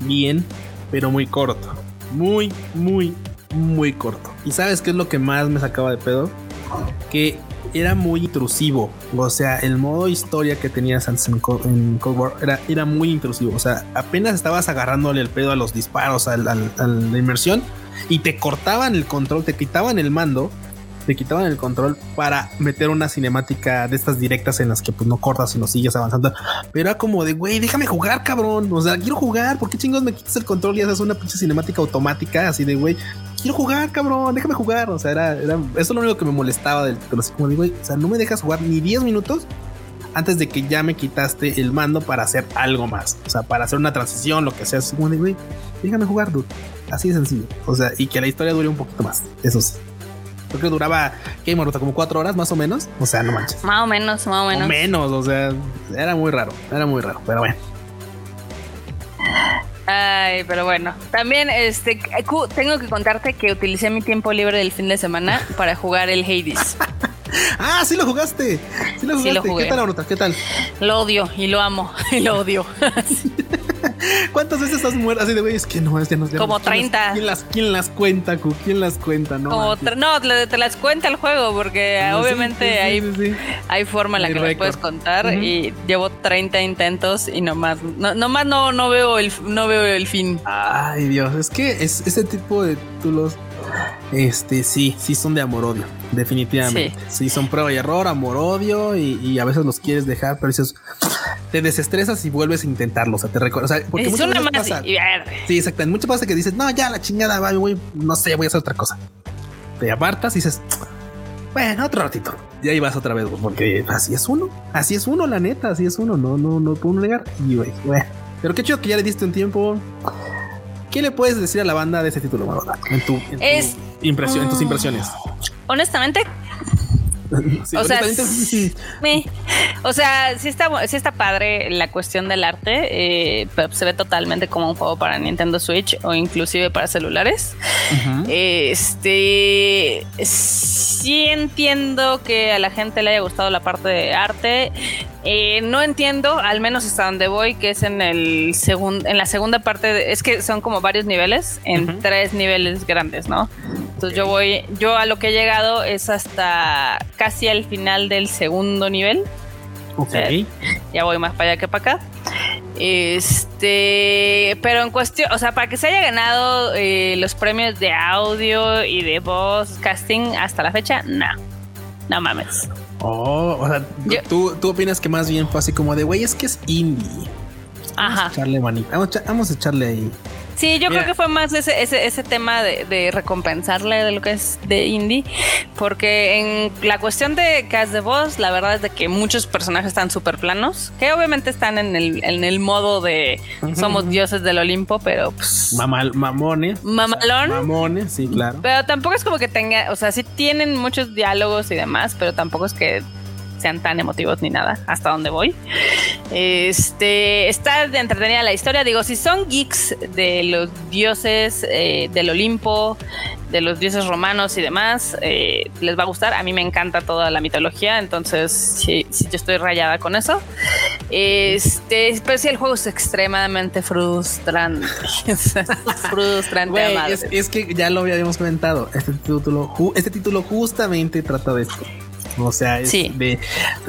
bien, pero muy corto. Muy, muy, muy corto. ¿Y sabes qué es lo que más me sacaba de pedo? Que era muy intrusivo. O sea, el modo historia que tenías antes en, Cold War era, era muy intrusivo. O sea, apenas estabas agarrándole el pedo a los disparos, a la inmersión, y te cortaban el control, te quitaban el mando te quitaban el control para meter una cinemática de estas directas en las que pues no cortas y no sigues avanzando. Pero era como de, güey, déjame jugar, cabrón. O sea, quiero jugar. ¿Por qué chingos me quitas el control y haces una pinche cinemática automática así de, güey? Quiero jugar, cabrón, déjame jugar. O sea, era, era eso es lo único que me molestaba del título. Así como güey, o sea, no me dejas jugar ni 10 minutos antes de que ya me quitaste el mando para hacer algo más. O sea, para hacer una transición, lo que sea. Así como de, güey, déjame jugar, dude. Así de sencillo. O sea, y que la historia dure un poquito más. Eso sí. Creo que duraba, ¿qué, Maruta? Como cuatro horas más o menos. O sea, no manches. Más o menos, más o menos. O menos, o sea, era muy raro, era muy raro, pero bueno. Ay, pero bueno. También este tengo que contarte que utilicé mi tiempo libre del fin de semana para jugar el Hades. ah, sí lo jugaste. Sí lo jugaste. ¿Qué tal, Maruta? ¿Qué tal? Lo odio y lo amo y lo odio. ¿Cuántas veces estás muerto así de güey? Es que no, es que no Como 30. ¿quién las, ¿Quién las cuenta, Q? ¿Quién las cuenta? No, no te las cuenta el juego porque obviamente hay, hay forma en la que las puedes contar y llevo 30 intentos y nomás, no, nomás no, no, veo el, no veo el fin. Ay, Dios, es que es, ese tipo de títulos este, sí, sí son de amor-odio, definitivamente. Sí. son prueba y error, amor-odio y, a veces los quieres dejar, pero dices, te desestresas y vuelves a intentarlo. O sea, te recuerdas. O sea, porque muchas veces pasa. Sí, exactamente. Muchas pasa que dices, no, ya la chingada, va, voy, no sé, voy a hacer otra cosa. Te apartas y dices, bueno, otro ratito. Y ahí vas otra vez, porque así es uno. Así es uno, la neta, así es uno. No, no, no puedo negar. Y güey, Pero qué chido que ya le diste un tiempo. ¿Qué le puedes decir a la banda de ese título, En, tu, impresión, en tus impresiones. Honestamente, o, sea, o sea, sí está, sí está padre la cuestión del arte, eh, pero se ve totalmente como un juego para Nintendo Switch o inclusive para celulares. Este, sí entiendo que a la gente le haya gustado la parte de arte. Eh, no entiendo, al menos hasta donde voy, que es en el segundo, en la segunda parte, es que son como varios niveles, en tres niveles grandes, ¿no? Entonces yo voy, yo a lo que he llegado es hasta casi al final del segundo nivel. Ok. ya voy más para allá que para acá. Este, pero en cuestión, o sea, para que se haya ganado eh, los premios de audio y de voz casting hasta la fecha, no, no mames. Oh, o sea, ¿tú, tú opinas que más bien fue así como de, güey, es que es indie. Ajá. Vamos a echarle manita. Vamos, a echarle ahí. Sí, yo creo que fue más ese, ese, ese tema de, recompensarle de lo que es de indie, porque en la cuestión de cast de voz, la verdad es de que muchos personajes están súper planos, que obviamente están en el, en el modo de somos dioses del Olimpo, pero pues... Mamal, mamones. Mamalón. mamones, sí, claro. Pero tampoco es como que tenga, o sea, sí tienen muchos diálogos y demás, pero tampoco es que sean tan emotivos ni nada, hasta donde voy. Este está de entretenida la historia. Digo, si son geeks de los dioses eh, del Olimpo, de los dioses romanos y demás, eh, les va a gustar. A mí me encanta toda la mitología, entonces sí, yo estoy rayada con eso. Este, pero sí, el juego es extremadamente frustrante. frustrante. es, es, que ya lo habíamos comentado. Este título, este título justamente trata de esto. O sea,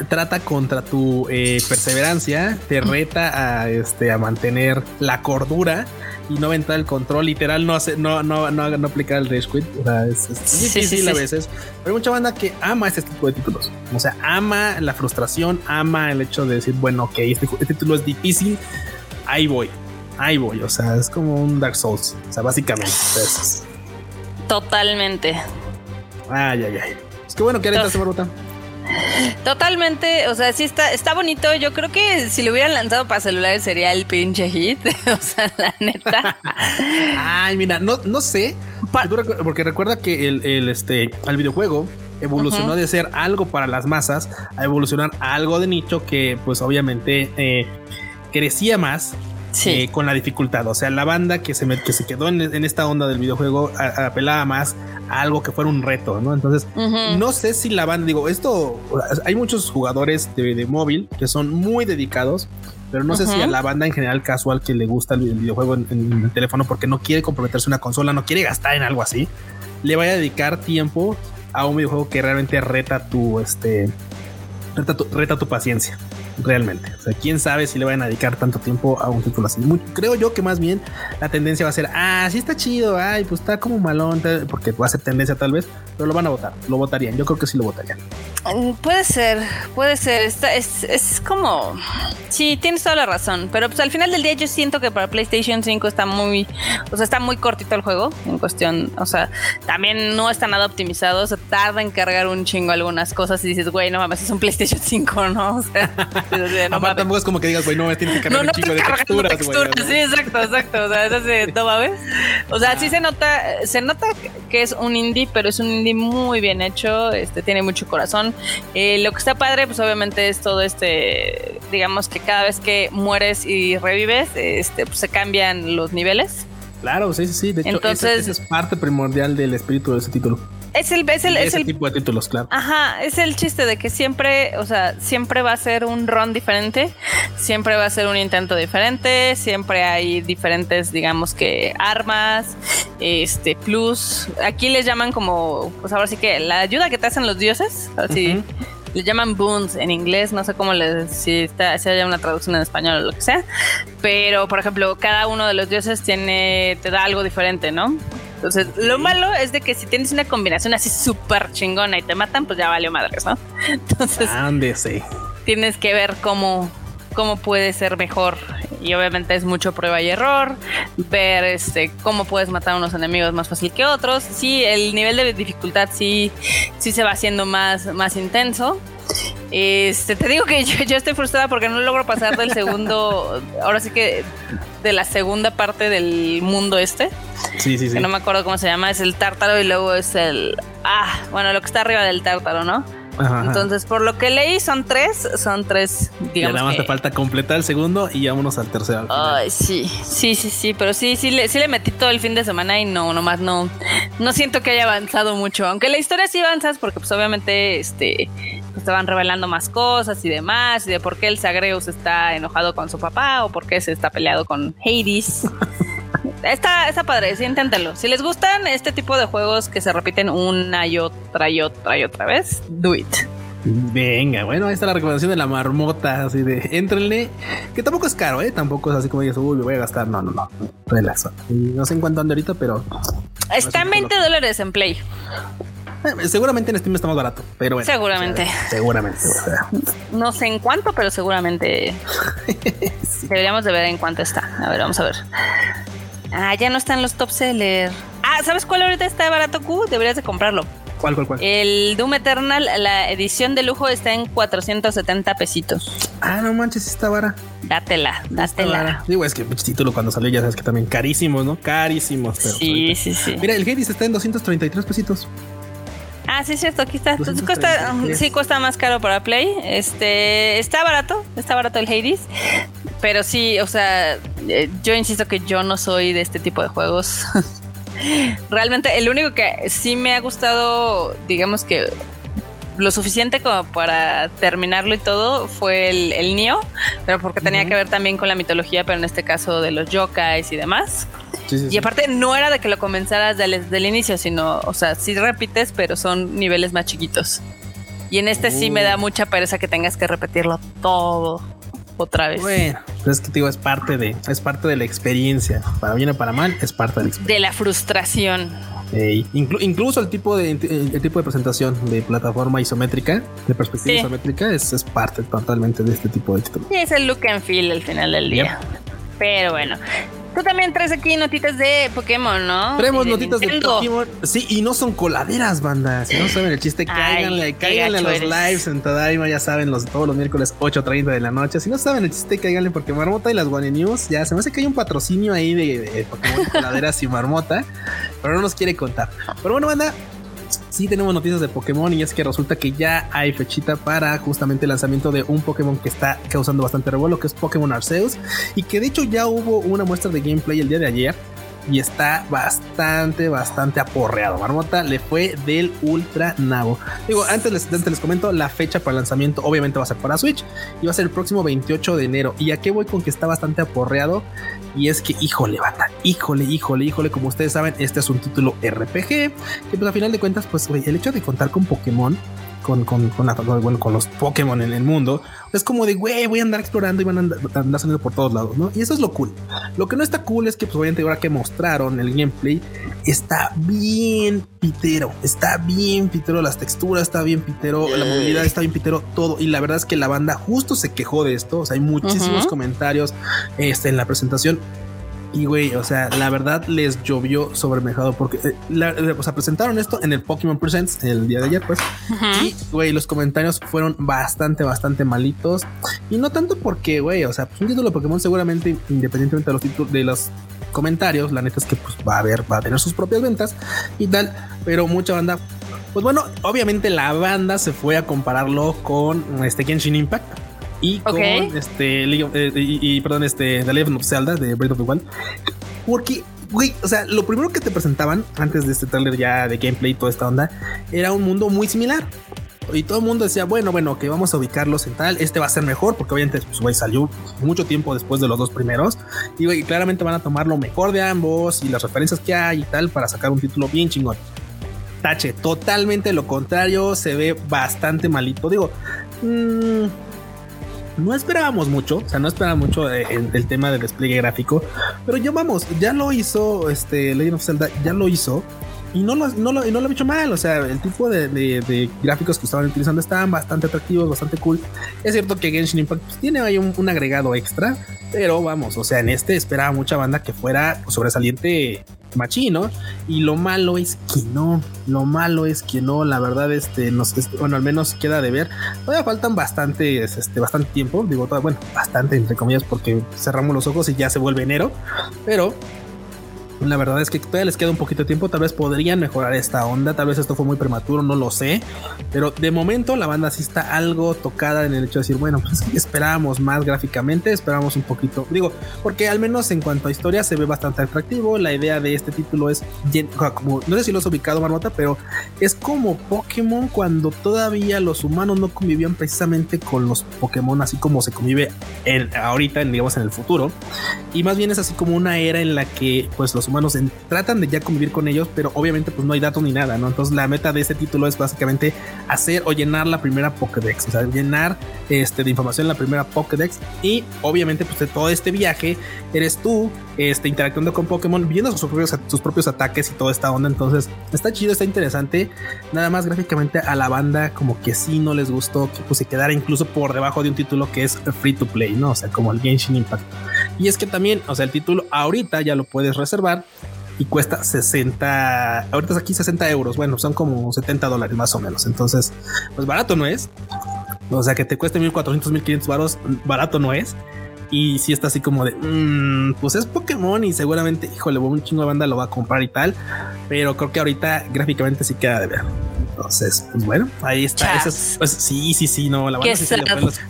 trata contra tu eh, perseverancia, te reta a, este, a mantener la cordura y no aventar el control. Literal, no hace, no, no, no, no aplicar el rage quit. O sea, es, difícil a veces. Pero hay mucha banda que ama este tipo de títulos. O sea, ama la frustración, ama el hecho de decir, bueno, ok, este, este título es difícil. Ahí voy, ahí voy. O sea, es como un Dark Souls. O sea, básicamente. Totalmente. Ay, ay, ay. Qué bueno que esta ruta. Totalmente, o sea, sí está, está bonito. Yo creo que si lo hubieran lanzado para celulares sería el pinche hit. o sea, la neta. Ay, mira, no, no sé. porque recuerda que el, el, este, al videojuego evolucionó de ser algo para las masas a evolucionar a algo de nicho que pues obviamente eh, crecía más eh, con la dificultad. O sea, la banda que se, que se quedó en, esta onda del videojuego apelaba más a algo que fuera un reto, ¿no? Entonces, no sé si la banda, digo, esto, hay muchos jugadores de, móvil que son muy dedicados, pero no sé si a la banda en general casual que le gusta el, videojuego en, el teléfono porque no quiere comprometerse una consola, no quiere gastar en algo así, le vaya a dedicar tiempo a un videojuego que realmente reta tu, este, reta tu paciencia realmente. O sea, quién sabe si le van a dedicar tanto tiempo a un título así. creo yo que más bien la tendencia va a ser, ah, sí está chido, ay, pues está como malón, porque va a ser tendencia tal vez, pero lo van a votar, lo votarían. Yo creo que sí lo votarían. Mm, puede ser, puede ser. Está, es, es como. Sí, tienes toda la razón. Pero pues al final del día yo siento que para PlayStation 5 está muy. O sea, está muy cortito el juego en cuestión. O sea, también no está nada optimizado. O sea, tarda en cargar un chingo algunas cosas y dices, güey, no mames, es un PlayStation 5, ¿no? O sea, no Aparte, tampoco es como que digas, güey, no, tienes que cargar un chingo de texturas, texturas Sí, exacto, exacto. O sea, es así, no mames. O sea, sí se nota, se nota que es un indie, pero es un indie muy bien hecho. Este tiene mucho corazón. Eh, lo que está padre, pues obviamente es todo este, digamos que cada vez que mueres y revives, este, pues se cambian los niveles. Claro, sí, sí, sí. De hecho, Entonces, es parte primordial del espíritu de ese título. Es el, es el, es el tipo de títulos, claro. Ajá, es el chiste de que siempre, o sea, siempre va a ser un run diferente, siempre va a ser un intento diferente, siempre hay diferentes, digamos que armas, este plus. Aquí les llaman como, pues ahora sí que la ayuda que te hacen los dioses, así. Le llaman boons en inglés, no sé cómo les, si, está, si haya una traducción en español o lo que sea. Pero, por ejemplo, cada uno de los dioses tiene, te da algo diferente, ¿no? Entonces, lo malo es de que si tienes una combinación así súper chingona y te matan, pues ya valió madres, ¿no? Entonces, Ándese. tienes que ver cómo, cómo puede ser mejor. Y obviamente es mucho prueba y error. Ver este cómo puedes matar a unos enemigos más fácil que otros. Sí, el nivel de dificultad sí, sí se va haciendo más, más intenso. Este, te digo que yo, yo, estoy frustrada porque no logro pasar del segundo, ahora sí que de la segunda parte del mundo este. Sí, sí, sí. Que no me acuerdo cómo se llama, es el tártaro y luego es el... Ah, bueno, lo que está arriba del tártaro, ¿no? Entonces, por lo que leí, son tres, son tres, digamos. nada más te falta completar el segundo y vámonos al tercero. Ay, sí, sí, sí, sí, pero sí, sí le, sí le metí todo el fin de semana y no, nomás no, no siento que haya avanzado mucho. Aunque la historia sí avanzas, porque pues obviamente, este, estaban revelando más cosas y demás, y de por qué el Zagreus está enojado con su papá o por qué se está peleado con Hades. está, está padre, sí, inténtalo. Si les gustan este tipo de juegos que se repiten una y otra y otra y otra vez, do it. Venga, bueno, ahí está la recomendación de la marmota, así de entrenle, que tampoco es caro, ¿eh? Tampoco es así como dices, uy, me voy a gastar, no, no, no, relax. No sé en cuánto ando ahorita, pero... Está en 20 dólares en Play. Eh, seguramente en Steam está más barato, pero bueno. Seguramente. seguramente. No sé en cuánto, pero seguramente deberíamos de ver en cuánto está. A ver, vamos a ver. Ah, ya no están los top seller. Ah, ¿sabes cuál ahorita está barato Q? Deberías de comprarlo. ¿Cuál, cuál, cuál? El Doom Eternal, la edición de lujo está en 470 pesitos. Ah, no manches, está vara. Dátela, dátela. Digo, es que el título cuando salió ya sabes que también carísimos, ¿no? Carísimos. sí, sí, sí. Mira, el Hades está en 233 pesitos. Ah, sí, es cierto, aquí está. cuesta, sí, cuesta más caro para Play. Este, está barato, está barato el Hades. Pero sí, o sea, eh, yo insisto que yo no soy de este tipo de juegos. Realmente, el único que sí me ha gustado, digamos que lo suficiente como para terminarlo y todo fue el, el Nio, pero porque tenía que ver también con la mitología, pero en este caso de los yokais y demás y aparte no era de que lo comenzaras desde el inicio, sino, o sea, sí repites, pero son niveles más chiquitos. Y en este sí me da uh. mucha pereza que tengas que repetirlo todo otra vez. Bueno, es que digo, es parte de, es parte de la experiencia. Para bien o para mal, es parte de la experiencia. De la frustración. Incluso el tipo de el tipo de presentación de plataforma isométrica, de perspectiva isométrica, es, es, parte totalmente de este tipo de títulos. Sí, es el look and feel al final del día. Pero bueno, Tú también traes aquí notitas de Pokémon, ¿no? Traemos notitas de Pokémon. Sí, y no son coladeras, banda. Si no saben el chiste, cáiganle, cáiganle a los lives en Tadaima, ya saben, los, todos los miércoles 8.30 de la noche. Si no saben el chiste, cáiganle porque Marmota y las One News, ya se me hace que hay un patrocinio ahí de, Pokémon coladeras y Marmota, pero no nos quiere contar. Pero bueno, banda, sí tenemos noticias de Pokémon y es que resulta que ya hay fechita para justamente el lanzamiento de un Pokémon que está causando bastante revuelo, que es Pokémon Arceus, y que de hecho ya hubo una muestra de gameplay el día de ayer y está bastante, bastante aporreado. Marmota le fue del ultra nabo. Digo, antes les, antes les comento, la fecha para el lanzamiento obviamente va a ser para Switch y va a ser el próximo 28 de enero. Y a qué voy con que está bastante aporreado. Y es que, híjole, bata, híjole, híjole, híjole, como ustedes saben, este es un título RPG, que pues a final de cuentas, pues el hecho de contar con Pokémon con, con, con, bueno, con los Pokémon en el mundo, es como de, güey, voy a andar explorando y van a andar, saliendo por todos lados, ¿no? Y eso es lo cool. Lo que no está cool es que, pues obviamente ahora que mostraron el gameplay, está bien pitero, está bien pitero, las texturas está bien pitero, la movilidad está bien pitero, todo. Y la verdad es que la banda justo se quejó de esto, o sea, hay muchísimos comentarios este, en la presentación y güey, o sea, la verdad les llovió sobre mejado porque, eh, eh, o sea, presentaron esto en el Pokémon Presents el día de ayer, pues. Y güey, los comentarios fueron bastante, bastante malitos. Y no tanto porque, güey, o sea, pues un título de Pokémon seguramente, independientemente de los títulos, de los comentarios, la neta es que pues va a haber, va a tener sus propias ventas y tal, pero mucha banda. Pues bueno, obviamente la banda se fue a compararlo con este Genshin Impact y con este eh, y, perdón, este The Legend of Zelda de Breath of the Wild. Porque güey, o sea, lo primero que te presentaban antes de este trailer ya de gameplay y toda esta onda era un mundo muy similar. Y todo el mundo decía, bueno, bueno, que vamos a ubicarlos en tal, este va a ser mejor, porque obviamente, pues, güey, salió mucho tiempo después de los dos primeros. Y, güey, claramente van a tomar lo mejor de ambos y las referencias que hay y tal para sacar un título bien chingón. Tache, totalmente lo contrario, se ve bastante malito. Digo, mmm, no esperábamos mucho, o sea, no esperábamos mucho el, el, tema del despliegue gráfico, pero ya vamos, ya lo hizo este Legend of Zelda, ya lo hizo y no lo, no lo, no lo ha hecho mal. O sea, el tipo de, gráficos que estaban utilizando estaban bastante atractivos, bastante cool. Es cierto que Genshin Impact pues, tiene ahí un, agregado extra, pero vamos, o sea, en este esperaba mucha banda que fuera sobresaliente machino y lo malo es que no lo malo es que no la verdad este nos bueno al menos queda de ver todavía faltan bastante este bastante tiempo digo bueno bastante entre comillas porque cerramos los ojos y ya se vuelve enero pero la verdad es que todavía les queda un poquito de tiempo. Tal vez podrían mejorar esta onda. Tal vez esto fue muy prematuro, no lo sé. Pero de momento la banda sí está algo tocada en el hecho de decir, bueno, pues esperábamos más gráficamente, esperábamos un poquito. Digo, porque al menos en cuanto a historia se ve bastante atractivo. La idea de este título es como, no sé si lo has ubicado, Marmota, pero es como Pokémon cuando todavía los humanos no convivían precisamente con los Pokémon, así como se convive ahorita, en, digamos, en el futuro. Y más bien es así como una era en la que, pues, los humanos tratan de ya convivir con ellos, pero obviamente pues no hay datos ni nada, ¿no? Entonces la meta de este título es básicamente hacer o llenar la primera Pokédex, o sea, llenar este, de información la primera Pokédex y obviamente pues de todo este viaje eres tú este, interactuando con Pokémon, viendo sus propios, sus propios ataques y toda esta onda, entonces está chido, está interesante, nada más gráficamente a la banda como que sí no les gustó que pues, se quedara incluso por debajo de un título que es free to play, ¿no? O sea, como el Genshin Impact. Y es que también, o sea, el título ahorita ya lo puedes reservar y cuesta 60, ahorita es aquí 60 euros, bueno, son como 70 dólares más o menos, entonces, pues barato no es, o sea, que te cueste 1400, 1500 baros, barato no es. Y si está así como de, mmm, pues es Pokémon y seguramente, híjole, un chingo de banda lo va a comprar y tal. Pero creo que ahorita gráficamente sí queda de ver. Entonces, pues bueno, ahí está. pues, sí, sí, sí, no, la banda sí, se los,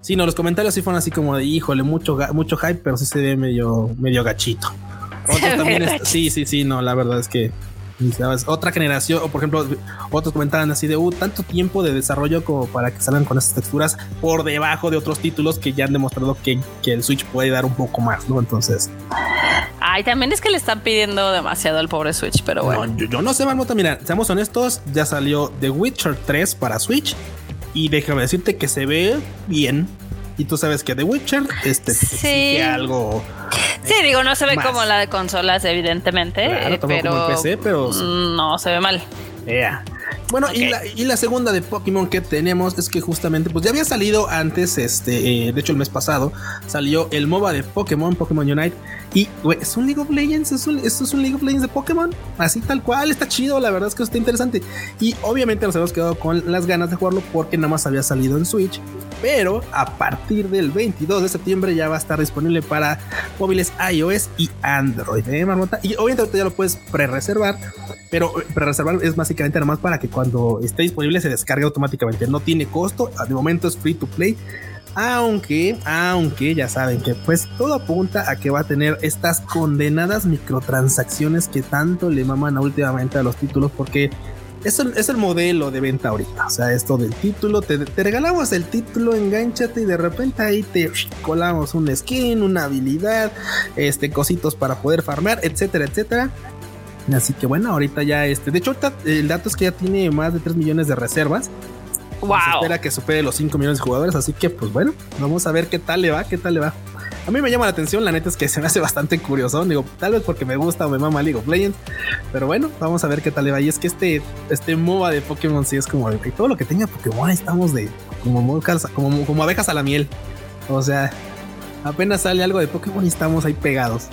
sí, no, los comentarios sí fueron así como de, híjole, mucho, mucho hype, pero sí se ve medio, medio gachito. sí, sí, sí, no, la verdad es que otra generación, o por ejemplo, otros comentaban así de uh, tanto tiempo de desarrollo como para que salgan con esas texturas por debajo de otros títulos que ya han demostrado que, que el Switch puede dar un poco más, ¿no? Entonces. Ay, también es que le están pidiendo demasiado al pobre Switch, pero bueno. yo, no sé, Marmota. Mira, seamos honestos, ya salió The Witcher 3 para Switch y déjame decirte que se ve bien. Y tú sabes que The Witcher este, sí. algo. Sí, digo, no se ve como la de consolas, evidentemente. pero, PC, pero. No, se ve mal. Bueno, y, la, y, la, segunda de Pokémon que tenemos es que justamente, pues ya había salido antes, este, eh, de hecho el mes pasado, salió el MOBA de Pokémon, Pokémon Unite, Y, güey, es un League of Legends, es un, es un League of Legends de Pokémon, así tal cual, está chido, la verdad es que está interesante. Y obviamente nos hemos quedado con las ganas de jugarlo porque nada más había salido en Switch, pero a partir del 22 de septiembre ya va a estar disponible para móviles iOS y Android, ¿eh, Marmota? Y obviamente ya lo puedes pre-reservar, pero eh, pre-reservar es básicamente nada más para que cuando esté disponible se descargue automáticamente, no tiene costo, de momento es free to play aunque, aunque ya saben que pues todo apunta a que va a tener estas condenadas microtransacciones que tanto le maman últimamente a los títulos porque es el, es el modelo de venta ahorita. O sea, esto del título, te, regalamos el título, enganchate y de repente ahí te colamos un skin, una habilidad, este, cositos para poder farmear, etcétera, etcétera. Así que bueno, ahorita ya este, de hecho el dato es que ya tiene más de 3 millones de reservas. Wow. Se espera que supere los 5 millones de jugadores. Así que, pues bueno, vamos a ver qué tal le va, qué tal le va. A mí me llama la atención, la neta es que se me hace bastante curioso. Digo, tal vez porque me gusta o me mama League of Legends. Pero bueno, vamos a ver qué tal le va. Y es que este, este MOBA de Pokémon sí es como de todo lo que tenga Pokémon. estamos de como, como, como abejas a la miel. O sea, apenas sale algo de Pokémon y estamos ahí pegados.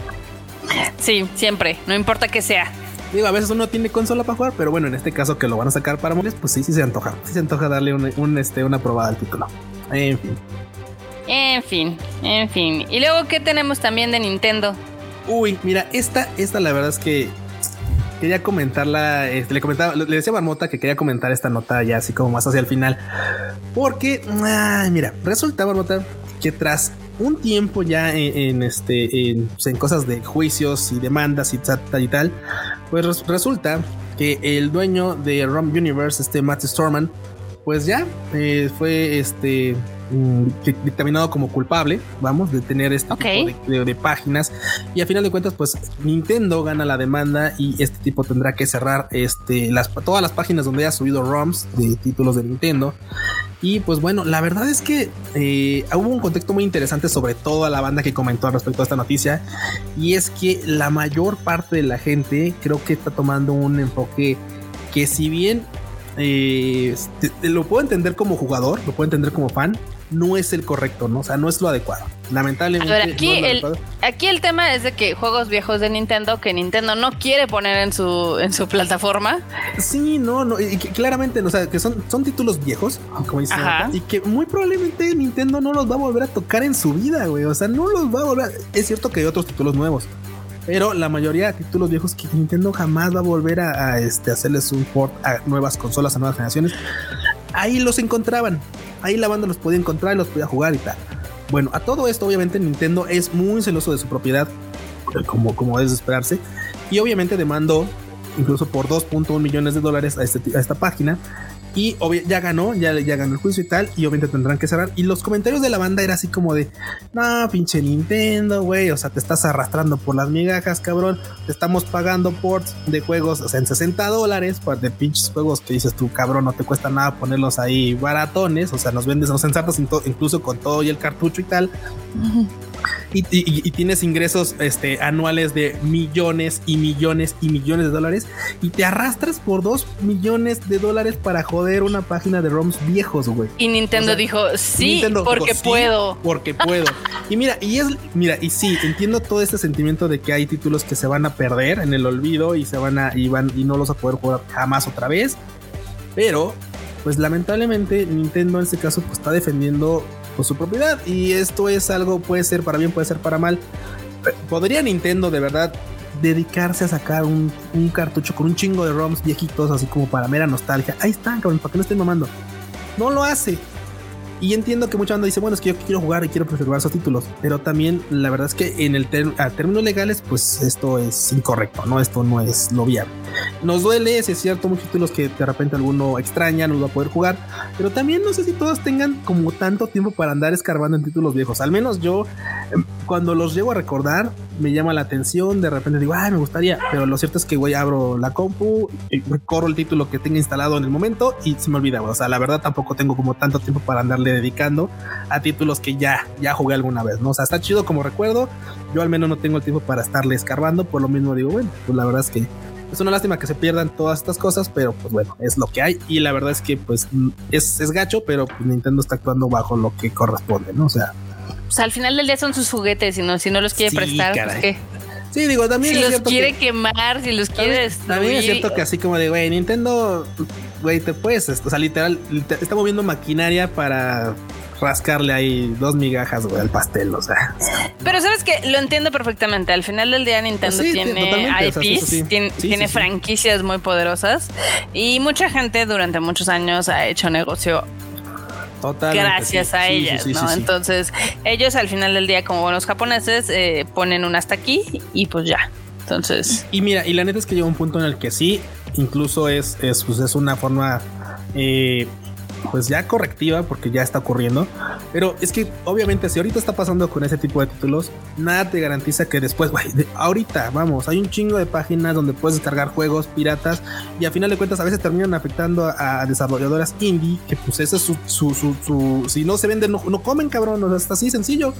Sí, siempre, no importa que sea. Digo, a veces uno tiene consola para jugar, pero bueno, en este caso que lo van a sacar para móviles, pues sí, sí se antoja. Sí se antoja darle un, este, una probada al título. En fin. En fin, en fin. ¿Y luego qué tenemos también de Nintendo? Uy, mira, esta, esta la verdad es que quería comentarla, este, le comentaba, le decía a Marmota que quería comentar esta nota ya así como más hacia el final. Porque, mira, resulta, Marmota, que tras un tiempo ya en, este en, pues, en, cosas de juicios y demandas y tal y tal, pues resulta que el dueño de ROM Universe, este Matt Storman, pues ya eh, fue este dictaminado como culpable, vamos, de tener este tipo de, páginas. Y a final de cuentas, pues Nintendo gana la demanda y este tipo tendrá que cerrar este, las, todas las páginas donde haya subido ROMs de títulos de Nintendo. Y pues bueno, la verdad es que eh, hubo un contexto muy interesante sobre todo a la banda que comentó respecto a esta noticia. Y es que la mayor parte de la gente creo que está tomando un enfoque que si bien eh, lo puedo entender como jugador, lo puedo entender como fan, no es el correcto, ¿no? O sea, no es lo adecuado. Lamentablemente. aquí, el, aquí el tema es de que juegos viejos de Nintendo que Nintendo no quiere poner en su, en su plataforma. Sí, no, no, y claramente, o sea, que son, son títulos viejos, como dicen, y que muy probablemente Nintendo no los va a volver a tocar en su vida, güey. O sea, no los va a volver. Es cierto que hay otros títulos nuevos. Pero la mayoría de títulos viejos que Nintendo jamás va a volver a, este, hacerles un port a nuevas consolas, a nuevas generaciones. Ahí los encontraban. Ahí la banda los podía encontrar y los podía jugar y tal. Bueno, a todo esto, obviamente, Nintendo es muy celoso de su propiedad, como, como es de esperarse. Y obviamente demandó incluso por 2.1 millones de dólares a, este, a esta página y ya ganó, ya, ya ganó el juicio y tal, y obviamente tendrán que cerrar. Y los comentarios de la banda era así como de, no, pinche Nintendo, güey, o sea, te estás arrastrando por las migajas, cabrón, te estamos pagando ports de juegos, o sea, en 60 dólares, de pinches juegos que dices tú, cabrón, no te cuesta nada ponerlos ahí baratones, o sea, nos vendes, nos ensartas incluso con todo y el cartucho y tal y, tienes ingresos este, anuales de millones y millones y millones de dólares y te arrastras por dos millones de dólares para joder una página de ROMs viejos, güey. Y Nintendo dijo, sí, porque puedo. Porque puedo. y mira, y es, mira, y sí, entiendo todo este sentimiento de que hay títulos que se van a perder en el olvido y se van a, y van, y no los a poder jugar jamás otra vez. Pero, pues lamentablemente, Nintendo en este caso, pues está defendiendo por su propiedad. Y esto es algo, puede ser para bien, puede ser para mal. ¿Podría Nintendo de verdad dedicarse a sacar un, cartucho con un chingo de ROMs viejitos, así como para mera nostalgia? Ahí están, cabrón, para que no estén mamando. No lo hace. Y entiendo que mucha banda dice, bueno, es que yo quiero jugar y quiero preservar esos títulos, pero también la verdad es que en el a términos legales, pues esto es incorrecto, ¿no? Esto no es lo viable. Nos duele, es cierto, muchos títulos que de repente alguno extraña, no va a poder jugar, pero también no sé si todos tengan como tanto tiempo para andar escarbando en títulos viejos. Al menos yo, cuando los llego a recordar, me llama la atención, de repente digo, ay, me gustaría, pero lo cierto es que, güey, abro la compu, corro el título que tenga instalado en el momento y se me olvida, O sea, la verdad tampoco tengo como tanto tiempo para andarle dedicando a títulos que ya, ya jugué alguna vez, ¿no? O sea, está chido como recuerdo, yo al menos no tengo el tiempo para estarle escarbando, por lo mismo digo, bueno, pues la verdad es que es una lástima que se pierdan todas estas cosas, pero pues bueno, es lo que hay y la verdad es que pues es, es gacho, pero pues, Nintendo está actuando bajo lo que corresponde, ¿no? O sea, pues al final del día son sus juguetes, y no, si no los quiere prestar, pues, ¿qué? Sí, digo, también si los quiere quemar, si los quiere destruir. También es cierto que así como de, güey, Nintendo, güey, te puedes, o sea, literal, está moviendo maquinaria para rascarle ahí dos migajas, güey, al pastel, o sea. Pero sabes que lo entiendo perfectamente. Al final del día Nintendo tiene IPs, tiene, franquicias muy poderosas y mucha gente durante muchos años ha hecho negocio gracias a ellas, ¿no? Entonces, ellos al final del día, como buenos japoneses, eh, ponen un hasta aquí y pues ya. Entonces. Y, mira, y la neta es que llega un punto en el que sí, incluso es, es, pues es una forma eh, pues ya correctiva porque ya está ocurriendo. Pero es que obviamente si ahorita está pasando con ese tipo de títulos, nada te garantiza que después, güey, ahorita, vamos, hay un chingo de páginas donde puedes descargar juegos piratas y a final de cuentas a veces terminan afectando a, desarrolladoras indie, que pues ese es su, su, su, si no se vende, no, no, comen, cabrón, o sea, está así sencillo.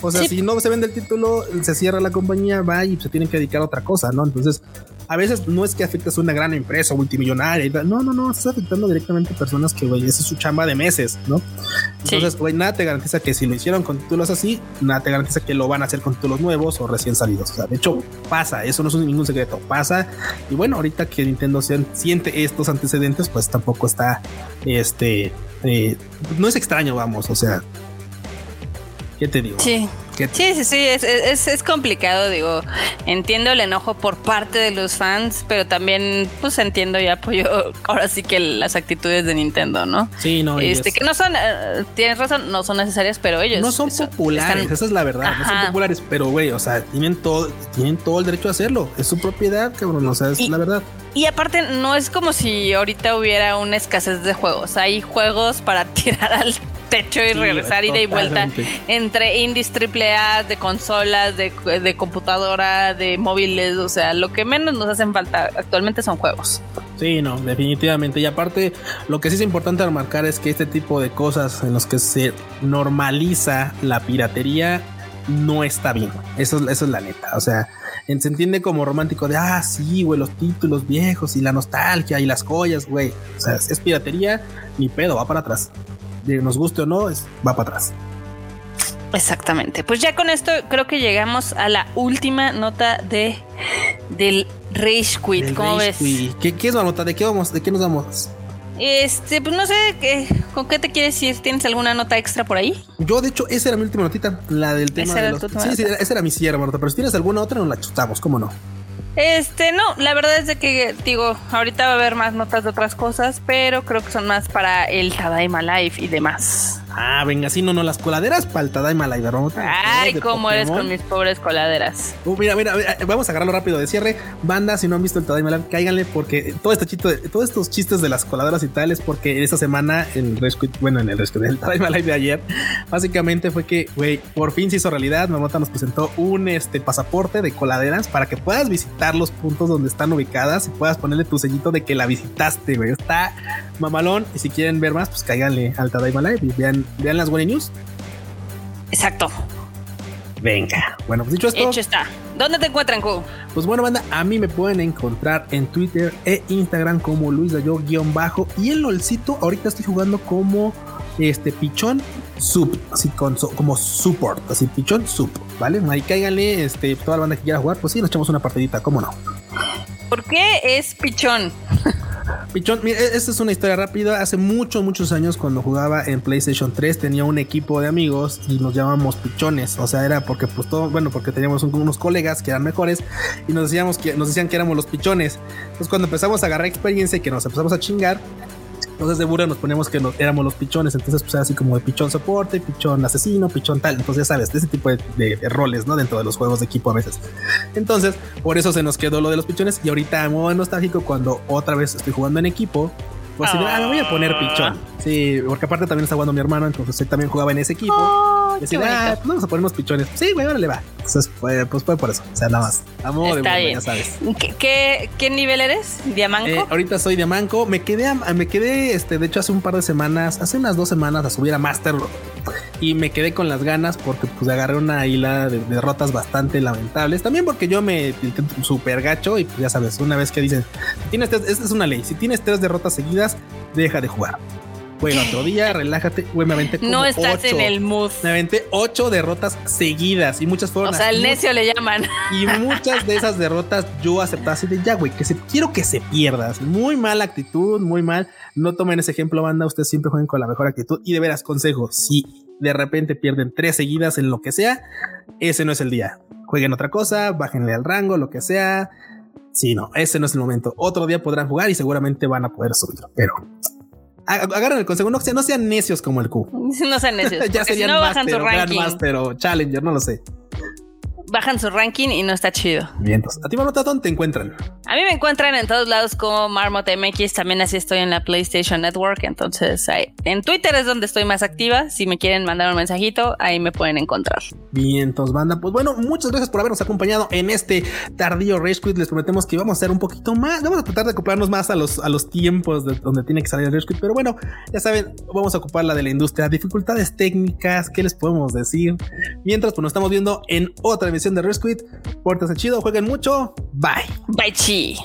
O sea, si no se vende el título, se cierra la compañía, va y se tienen que dedicar a otra cosa, ¿no? Entonces, a veces no es que afectes a una gran empresa multimillonaria y. No, no, no, estás afectando directamente a personas que, güey, esa es su chamba de meses, ¿no? Entonces, güey, nada te garantiza que si lo hicieron con títulos así, nada te garantiza que lo van a hacer con títulos nuevos o recién salidos. O sea, de hecho, pasa, eso no es ningún secreto, pasa. Y bueno, ahorita que Nintendo siente estos antecedentes, pues tampoco está, este, eh, no es extraño, vamos, o sea, ¿qué te digo? Sí. Sí, sí, sí, es, es, complicado, digo, entiendo el enojo por parte de los fans, pero también pues entiendo y apoyo ahora sí que las actitudes de Nintendo, ¿no? Sí, no. Este, que no son, eh, tienes razón, no son necesarias, pero ellos... No son populares, esa es la verdad, no son populares, pero güey, o sea, tienen todo, tienen todo el derecho a hacerlo, es su propiedad, cabrón, o sea, es la verdad. Y aparte, no es como si ahorita hubiera una escasez de juegos. Hay juegos para tirar al techo y regresar ida y vuelta entre indies triple De consolas, de, de, computadora, de móviles, o sea, lo que menos nos hacen falta actualmente son juegos. Sí, no, definitivamente. Y aparte, lo que sí es importante remarcar es que este tipo de cosas en los que se normaliza la piratería no está bien. Eso, eso es la neta. O sea, se entiende como romántico de, ah, sí, güey, los títulos viejos y la nostalgia y las joyas, güey. O sea, es piratería, ni pedo, va para atrás nos guste o no, es, va para atrás. Exactamente. Pues ya con esto creo que llegamos a la última nota de del Rage Quit. ¿Cómo ves? ¿Qué, es la nota? ¿De qué vamos? ¿De qué nos vamos? Este, pues no sé, ¿qué, ¿con qué te quieres ir? ¿Tienes alguna nota extra por ahí? Yo, de hecho, esa era mi última notita, la del tema de los... Sí, sí, esa era mi sierra, nota, pero si tienes alguna otra, nos la chutamos, ¿cómo no? Este, no, la verdad es de que, digo, ahorita va a haber más notas de otras cosas, pero creo que son más para el Tadaima Life y demás. Ah, venga, si no, no, las coladeras para el Tadaima Live, Ay, cómo eres con mis pobres coladeras. Uh, mira, mira, vamos a agarrarlo rápido de cierre. Banda, si no han visto el Tadaima Live, cáiganle porque todo este chiste, todos estos chistes de las coladeras y tal es porque esta semana, en el bueno, en el Rescue del Tadaima Live de ayer, básicamente fue que, güey, por fin se hizo realidad. Mamota nos presentó un este pasaporte de coladeras para que puedas visitar los puntos donde están ubicadas y puedas ponerle tu sellito de que la visitaste, güey. Está mamalón. Y si quieren ver más, pues cáiganle al Tadaima Live y vean vean las One News. Exacto. Venga. Bueno, pues dicho esto. Hecho está. ¿Dónde te encuentran, Q? Pues bueno, banda, a mí me pueden encontrar en Twitter e Instagram como Luis bajo y en LOLcito ahorita estoy jugando como este pichón sub, así con, como support, así pichón sub, ¿vale? Ahí cáiganle, este, toda la banda que quiera jugar, pues sí, nos echamos una partidita, ¿cómo no? ¿Por qué es pichón? Pichón, mira, e-, esta es una historia rápida. Hace muchos, muchos años, cuando jugaba en PlayStation 3, tenía un equipo de amigos y nos llamábamos pichones. O sea, era porque, pues, todo, bueno, porque teníamos unos colegas que eran mejores y nos decíamos que nos decían que éramos los pichones. Entonces, cuando empezamos a agarrar experiencia y que nos empezamos a chingar, entonces de burra nos poníamos que éramos los pichones, entonces pues era así como de pichón soporte, pichón asesino, pichón tal, entonces ya sabes, de ese tipo de, roles, ¿no? Dentro de los juegos de equipo a veces. Entonces, por eso se nos quedó lo de los pichones y ahorita muy nostálgico cuando otra vez estoy jugando en equipo, pues ah, me voy a poner pichón. Sí, porque aparte también está jugando mi hermano, entonces él también jugaba en ese equipo. y decía, ah, pues vamos a ponernos pichones. Sí, güey, ahora le va. Entonces, pues, pues fue por eso. O sea, nada más. Amor de bueno, ya sabes. ¿Qué, qué, nivel eres? ¿Diamanco? Eh, ahorita soy diamanco. Me quedé, me quedé, este, de hecho, hace un par de semanas, hace unas dos semanas a subir a Master y me quedé con las ganas porque pues agarré una hila de derrotas bastante lamentables. También porque yo me super gacho y pues ya sabes, una vez que dicen, tienes esta es una ley, si tienes tres derrotas seguidas, deja de jugar. Juega otro día, relájate. Güey, me aventé como No estás ocho. en el mood. Me aventé ocho derrotas seguidas y muchas fueron O sea, el necio le llaman. Y muchas de esas derrotas yo aceptaba así de ya, güey, que se, quiero que se pierdas. Muy mala actitud, muy mal. No tomen ese ejemplo, banda. Ustedes siempre jueguen con la mejor actitud. Y de veras, consejo, si de repente pierden tres seguidas en lo que sea, ese no es el día. Jueguen otra cosa, bájenle al rango, lo que sea. Sí, no, ese no es el momento. Otro día podrán jugar y seguramente van a poder subirlo. Pero agarren el consejo, no, sean- no sean necios como el Q. No sean necios. ya porque si serían no bajan Master, su ranking. Grandmaster o Challenger, no lo sé. Bajan su ranking y no está chido. Bien, entonces, a ti, Marmota, ¿dónde te encuentran? A mí me encuentran en todos lados como Marmot MX, también así estoy en la PlayStation Network, entonces ahí- en Twitter es donde estoy más activa, si me quieren mandar un mensajito, ahí me pueden encontrar. Vientos, banda. Pues bueno, muchas gracias por habernos acompañado en este tardío Rage Quit. Les prometemos que vamos a hacer un poquito más. Vamos a tratar de acoplarnos más a los, a los tiempos de donde tiene que salir el Rage Quit. Pero bueno, ya saben, vamos a ocupar la de la industria. Dificultades técnicas, ¿qué les podemos decir? Mientras, pues nos estamos viendo en otra emisión de Rage Quit. Pórtense chido, jueguen mucho. Bye. Bye chi.